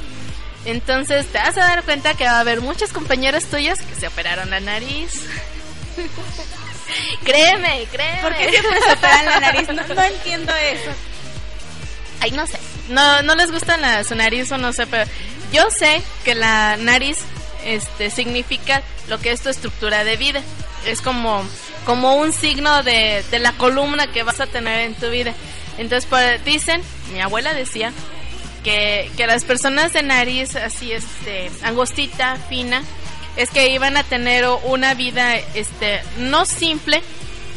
Entonces te vas a dar cuenta que va a haber muchas compañeras tuyas que se operaron la nariz. [laughs] créeme, créeme. ¿Por qué siempre se operan la nariz? No, no entiendo eso. Ay, no sé. No, no les gusta la, su nariz o no sé, pero yo sé que la nariz este significa lo que es tu estructura de vida. Es como como un signo de, de la columna que vas a tener en tu vida. Entonces, pues, dicen, mi abuela decía, que, que las personas de nariz así, este, angostita, fina, es que iban a tener una vida, este, no simple,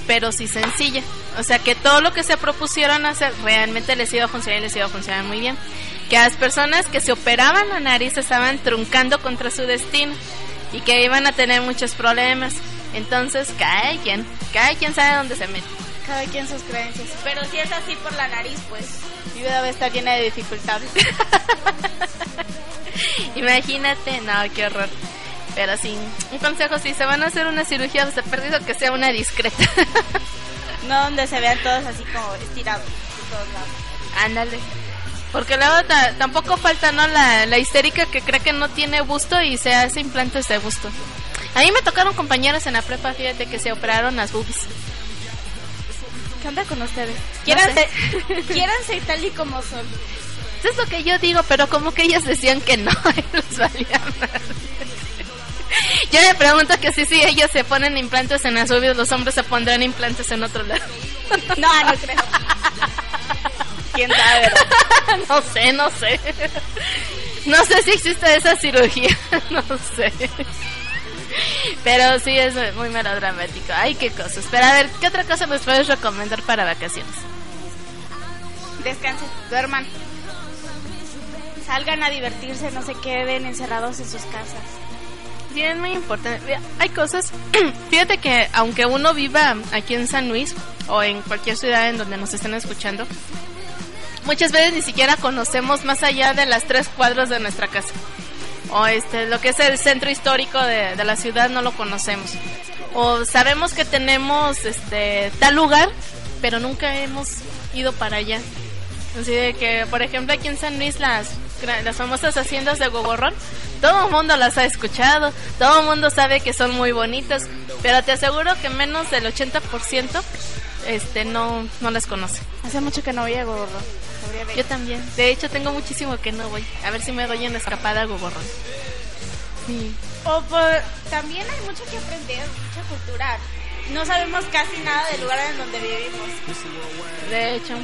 pero sí sencilla. O sea, que todo lo que se propusieron hacer realmente les iba a funcionar y les iba a funcionar muy bien. Que las personas que se operaban la nariz estaban truncando contra su destino y que iban a tener muchos problemas. Entonces, cada quien, cada quien sabe dónde se mete. Cada quien sus creencias. Pero si es así por la nariz, pues mi vida va a estar llena de dificultades. [laughs] Imagínate, no, qué horror. Pero sí, un consejo, si se van a hacer una cirugía, pues he perdido que sea una discreta. [laughs] no donde se vean todos así como estirados de todos lados. Ándale. Porque luego ta- tampoco falta, ¿no? La, la histérica que cree que no tiene busto y se hace implantes de busto. A mí me tocaron compañeros en la prepa, fíjate, que se operaron las boobies. ¿Qué onda con ustedes? No Quiéranse, sé. [laughs] quiéranse tal y como son. Eso es lo que yo digo, pero como que ellas decían que no, [laughs] les valía madre. Yo me pregunto que si, si ellos se ponen implantes en las boobies, los hombres se pondrán implantes en otro lado. [laughs] No, no creo. ¿Quién sabe? no sé, no sé. No sé si existe esa cirugía, no sé. Pero sí es muy melodramático. Ay, qué cosas. Pero a ver, ¿qué otra cosa les puedes recomendar para vacaciones? Descansen, duerman. Salgan a divertirse, no se queden encerrados en sus casas. Sí, es muy importante. Hay cosas. [clears throat] Fíjate que aunque uno viva aquí en San Luis o en cualquier ciudad en donde nos estén escuchando, muchas veces ni siquiera conocemos más allá de las tres cuadras de nuestra casa. O este, lo que es el centro histórico de, de la ciudad no lo conocemos. O sabemos que tenemos este tal lugar, pero nunca hemos ido para allá. Así de que, por ejemplo, aquí en San Luis las, las famosas haciendas de Gogorrón, todo el mundo las ha escuchado, todo el mundo sabe que son muy bonitas, pero te aseguro que menos del 80% este, no, no las conoce. Hace mucho que no voy a Gogorrón. De. Yo también. De hecho, tengo muchísimo que no voy. A ver si me doy una escapada a Gogorrón. Sí. O por- también hay mucho que aprender, mucha cultura. No sabemos casi nada del lugar en donde vivimos. De hecho.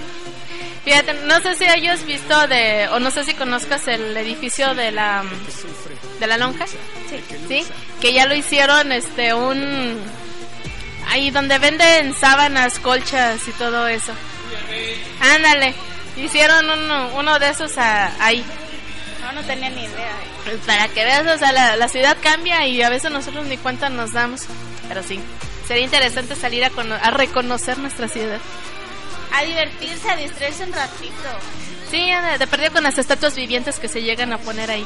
Fíjate, no sé si hayas visto de, o no sé si conozcas el edificio de la, de la lonja. Sí. Sí, que ya lo hicieron, este, un, ahí donde venden sábanas, colchas y todo eso. Ándale, hicieron uno, uno de esos a- ahí. No, no tenía ni idea. Pues para que veas, o sea, la, la ciudad cambia y a veces nosotros ni cuenta nos damos. Pero sí, sería interesante salir a, cono- a reconocer nuestra ciudad. A divertirse, a distraerse un ratito. Sí, de, de perdido con las estatuas vivientes que se llegan a poner ahí.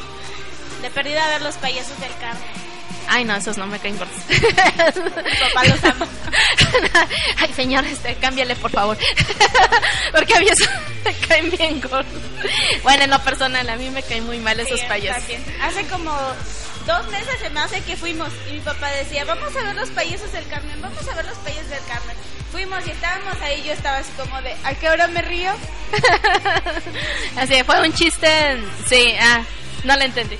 De perdida a ver los payasos del Carmen. Ay, no, esos no me caen gordos. [laughs] Mi papá los ama. [laughs] [laughs] Ay, señor, este, cámbiale, por favor. [laughs] Porque a mí eso [laughs] me caen bien gordos. Bueno, en lo personal, a mí me caen muy mal esos Sí, payasos. Hace como dos meses se me hace que fuimos y mi papá decía, vamos a ver los payasos del Carmen, vamos a ver los payasos del Carmen. Fuimos y estábamos ahí, yo estaba así como de, ¿a qué hora me río? Así, fue un chiste, sí, ah, no lo entendí.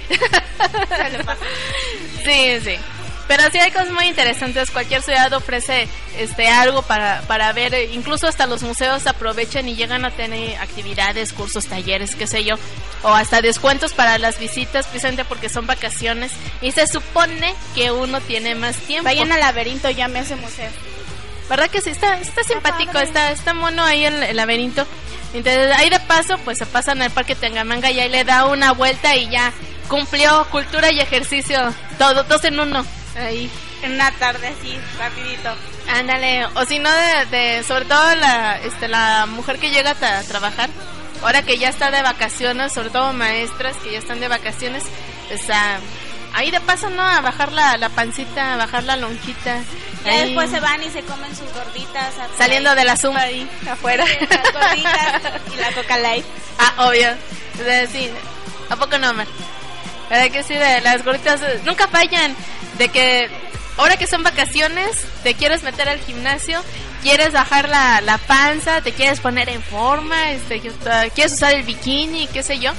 Sí, sí. Pero sí hay cosas muy interesantes. Cualquier ciudad ofrece este algo para, para ver. Incluso hasta los museos aprovechan y llegan a tener actividades, cursos, talleres, qué sé yo. O hasta descuentos para las visitas, precisamente porque son vacaciones. Y se supone que uno tiene más tiempo. Vayan al laberinto, llame a ese museo. ¿Verdad que sí? Está, está simpático, está, está mono ahí el, el laberinto. Entonces, ahí de paso, pues se pasan al parque Tangamanga y ahí le da una vuelta y ya cumplió cultura y ejercicio, todo, dos en uno. Ahí. En una tarde así, rapidito. Ándale, o si no, de, de- sobre todo la, este, la mujer que llega a tra- trabajar, ahora que ya está de vacaciones, sobre todo maestras que ya están de vacaciones, pues a- ahí de paso, ¿no? A bajar la, la pancita, a bajar la lonjita. Ya ahí, después se van y se comen sus gorditas. Saliendo de la zumba ahí, afuera. Sí, [laughs] las gorditas y la coca light. Ah, obvio. Sí. ¿A poco no, Mar? ¿Verdad que sí? De las gorditas nunca fallan. De que ahora que son vacaciones, te quieres meter al gimnasio, quieres bajar la, la panza, te quieres poner en forma, este, quieres usar el bikini, qué sé yo.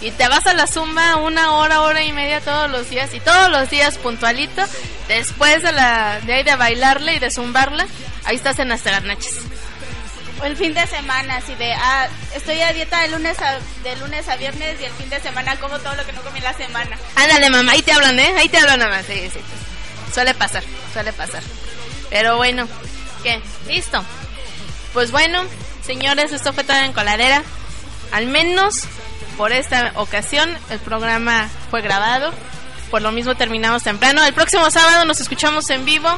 y te vas a la zumba una hora, hora y media todos los días y todos los días puntualito, después de la de ahí de bailarle y de zumbarla, ahí estás en las noches. El fin de semana, así de, ah, estoy a dieta de lunes a, de lunes a viernes y el fin de semana como todo lo que no comí la semana. Ándale, mamá, ahí te hablan, ¿eh? Ahí te hablan nada más, sí, sí. Suele pasar, suele pasar. Pero bueno, ¿qué? ¿Listo? Pues bueno, señores, esto fue todo en coladera. Al menos por esta ocasión el programa fue grabado. Por lo mismo terminamos temprano. El próximo sábado nos escuchamos en vivo.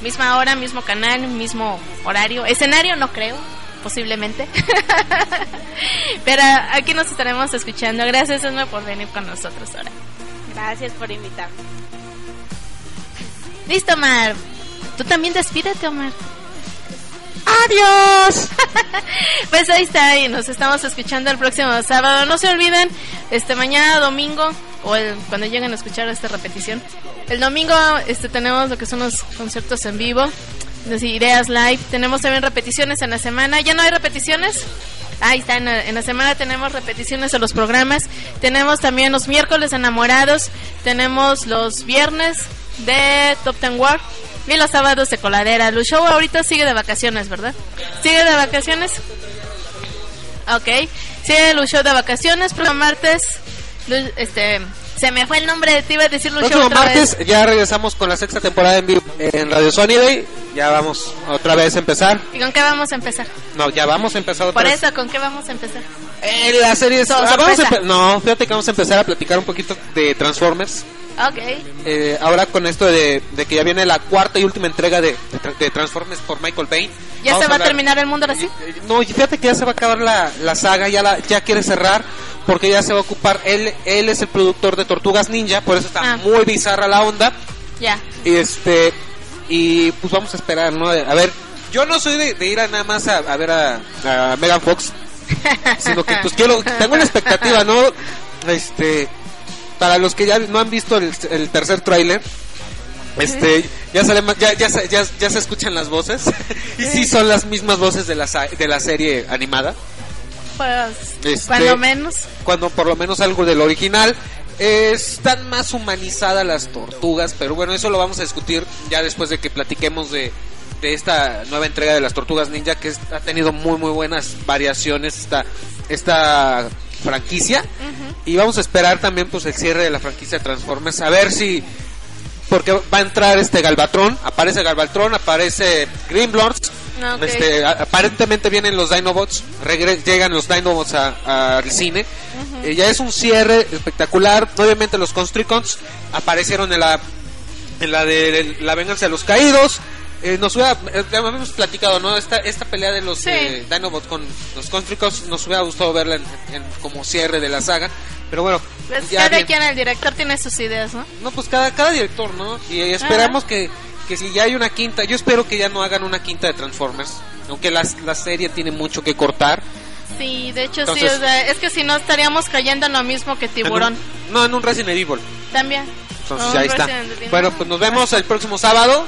Misma hora, mismo canal, mismo horario. Escenario no creo, posiblemente. [laughs] Pero aquí nos estaremos escuchando. Gracias, Esme, por venir con nosotros ahora. Gracias por invitarme. Listo, Omar. Tú también despídete, Omar. ¡Adiós! [laughs] pues ahí está, y nos estamos escuchando el próximo sábado. No se olviden, este mañana domingo, o el, cuando lleguen a escuchar esta repetición, el domingo este tenemos lo que son los conciertos en vivo, ideas live. Tenemos también repeticiones en la semana. ¿Ya no hay repeticiones? Ahí está, en la, en la semana tenemos repeticiones de los programas. Tenemos también los miércoles enamorados. Tenemos los viernes de Top Ten War. Y los sábados de coladera. Lu Show ahorita sigue de vacaciones, ¿verdad? ¿Sigue de vacaciones? Ok. Sigue Lu Show de vacaciones. Próximo martes. Este. Se me fue el nombre, te iba a decir Lu Show Próximo martes vez. ya regresamos con la sexta temporada en vivo en Radio Sony Day. Ya vamos otra vez a empezar. ¿Y con qué vamos a empezar? No, ya vamos a empezar otra Por vez. eso, ¿con qué vamos a empezar? Eh, la serie So- ah, vamos a no, fíjate que vamos a empezar a platicar un poquito de Transformers. Ok. Eh, ahora con esto de, de que ya viene la cuarta y última entrega de, de de Transformers por Michael Bay. ¿Ya Vamos se va a hablar- terminar el mundo así? No, y fíjate que ya se va a acabar la, la saga, ya la, ya quiere cerrar, porque ya se va a ocupar, él, él es el productor de Tortugas Ninja, por eso está Ah. muy bizarra la onda. Ya. Y este, y pues vamos a esperar, ¿no? A ver, yo no soy de, de ir a nada más a, a ver a, a Megan Fox, [laughs] sino que pues quiero, tengo una expectativa, ¿no? Este, para los que ya no han visto el, el tercer tráiler, este, ya sale ya, ya, se- ya, ya se escuchan las voces, [laughs] y sí son las mismas voces de la, de la serie animada. Pues, Este- cuando menos. cuando por lo menos algo del original. Eh, están más humanizadas las tortugas, pero bueno, eso lo vamos a discutir ya después de que platiquemos de, esta nueva entrega de las tortugas ninja que ha tenido muy muy buenas variaciones esta, esta franquicia y vamos a esperar también pues el cierre de la franquicia Transformers a ver si porque va a entrar este Galvatron, aparece Galvatron, aparece Grimblords, Ah, ok. este, aparentemente vienen los Dinobots, llegan los Dinobots al cine. Eh, ya es un cierre espectacular. Obviamente los Constricons aparecieron en la en la de la venganza de los caídos. Eh, nos hubiera, eh, ya habíamos platicado, ¿no? Esta, esta pelea de los Sí. eh, Dinobots con los Constricons nos hubiera gustado verla en, en- como cierre de la saga. Pero bueno, Pues ya cada bien. quien, el director tiene sus ideas, ¿no? No, pues cada, cada director, ¿no? Y esperamos que, que si ya hay una quinta, yo espero que ya no hagan una quinta de Transformers, aunque las, la serie tiene mucho que cortar. Sí, de hecho Entonces- sí, o sea, es que si no estaríamos cayendo en lo mismo que Tiburón. En un- no, en un Resident Evil. También. Entonces ahí está. Bueno, pues nos vemos el próximo sábado.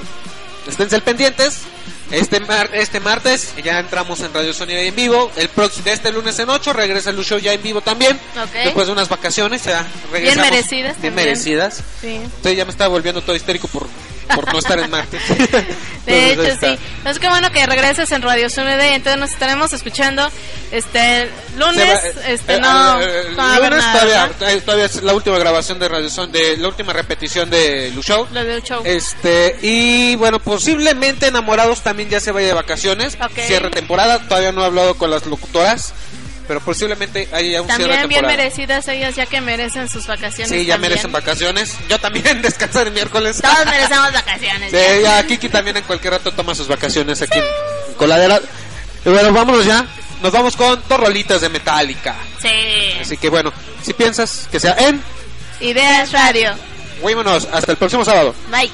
Esténse pendientes. Este mar- este martes ya entramos en Radio Sony en vivo. El próximo de este lunes en 8 regresa el show ya en vivo también. Después de unas vacaciones ya regresamos. merecidas Bien también. merecidas. Sí. Entonces ya me estaba volviendo todo histérico por, por no estar en martes. [laughs] De hecho, sí. Es que bueno que regreses en Radio Sunede, entonces nos estaremos escuchando este lunes, va- este eh, no, eh, eh, no va lunes nada, todavía, eh, todavía es la última grabación de Radio Son, de la última repetición de Lu Show. Este, y bueno, posiblemente Enamorados también ya se vaya de vacaciones. Cierre temporada. Todavía no he hablado con las locutoras. Pero posiblemente haya ya un cierre de También bien temporada. merecidas ellas ya que merecen sus vacaciones. Sí, ya también. merecen vacaciones. Yo también [laughs] descansar el miércoles. Todos merecemos vacaciones. Sí, ya. ya Kiki también en cualquier rato toma sus vacaciones aquí en Coladera. Y bueno, vámonos ya. Nos vamos con dos rolitas de Metallica. Sí. Así que bueno, si piensas que sea en, Ideas Radio. vámonos. Hasta el próximo sábado. Bye.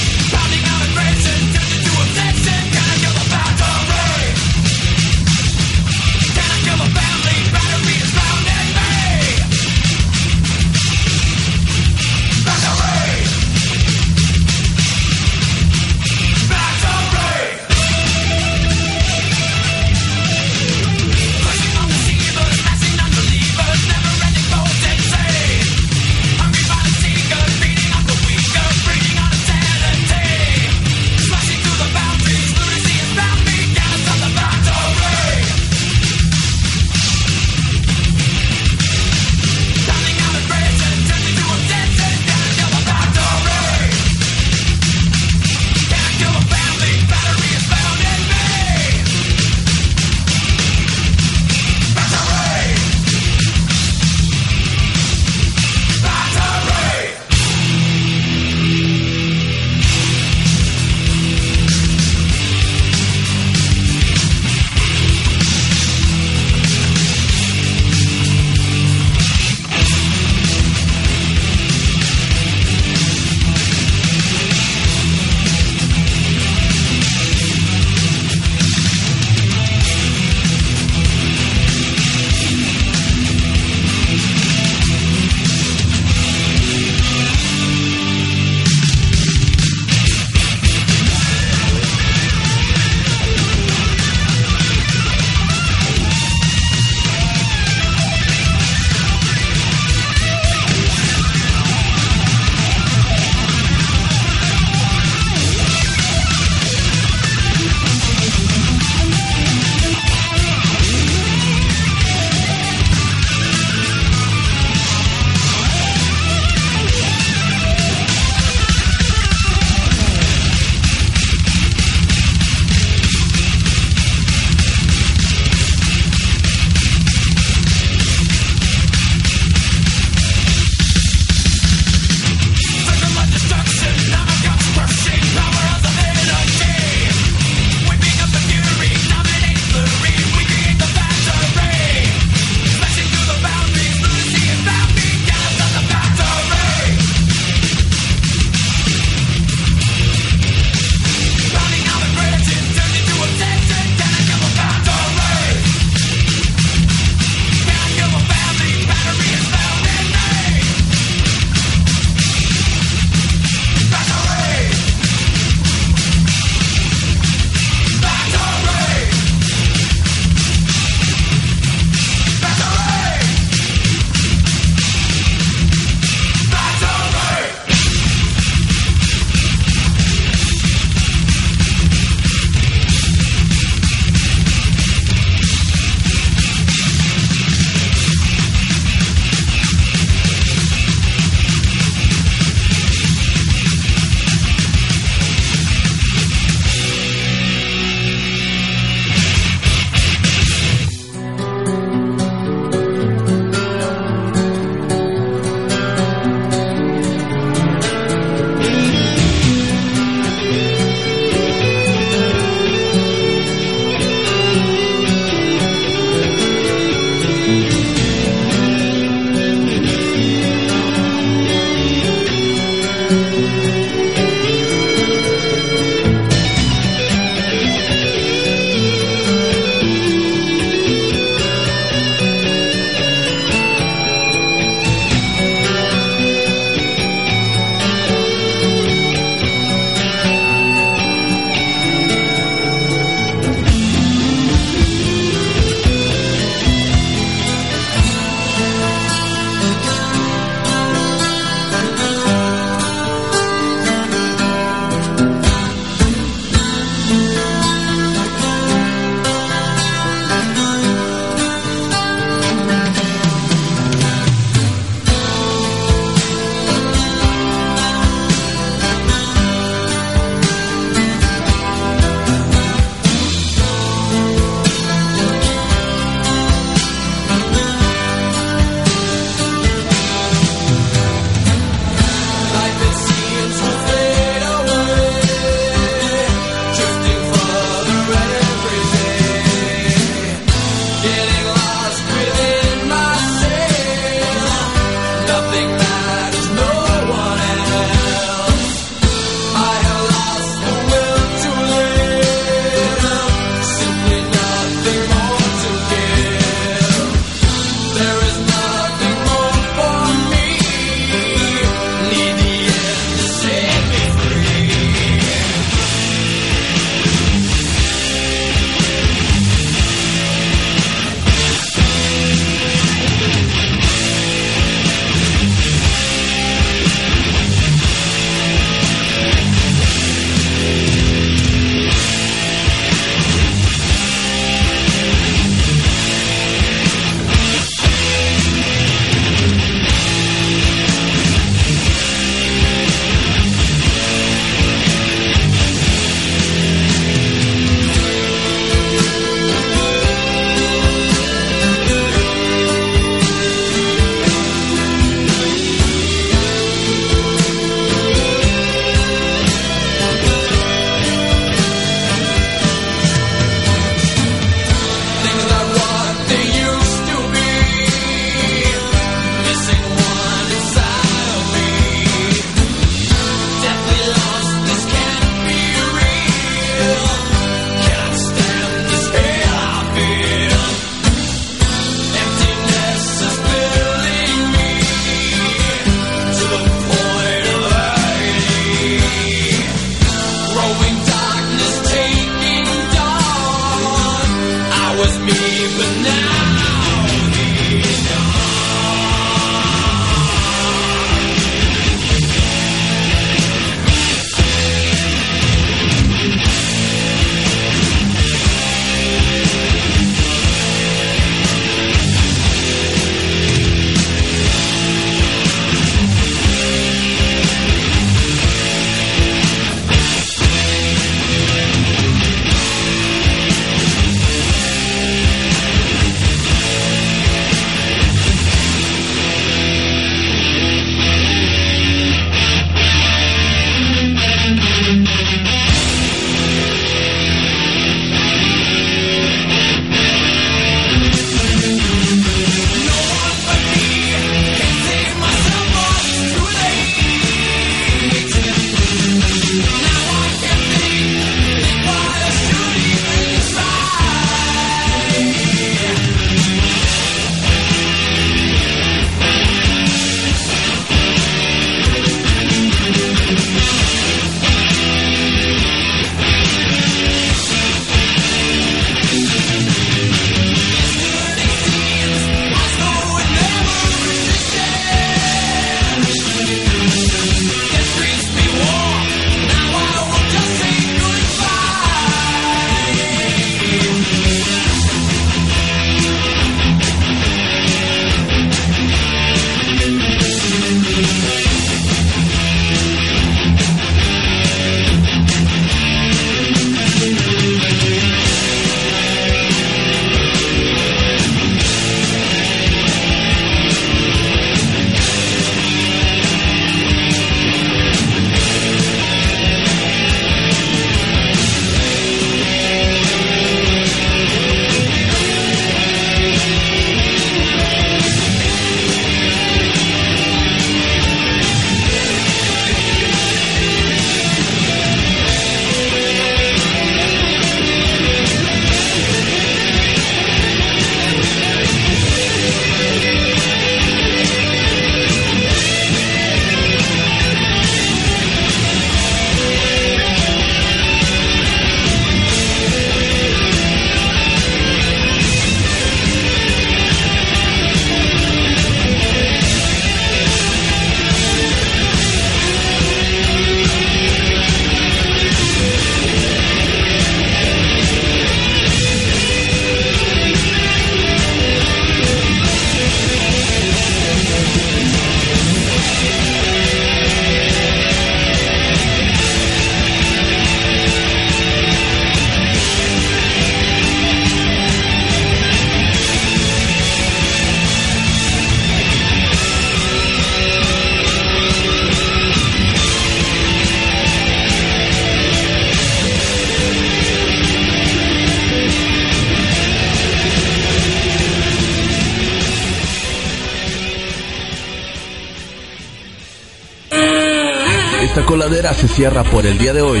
Se cierra por el día de hoy.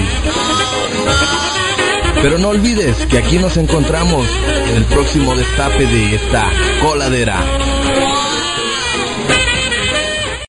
Pero no olvides que aquí nos encontramos en el próximo destape de esta coladera.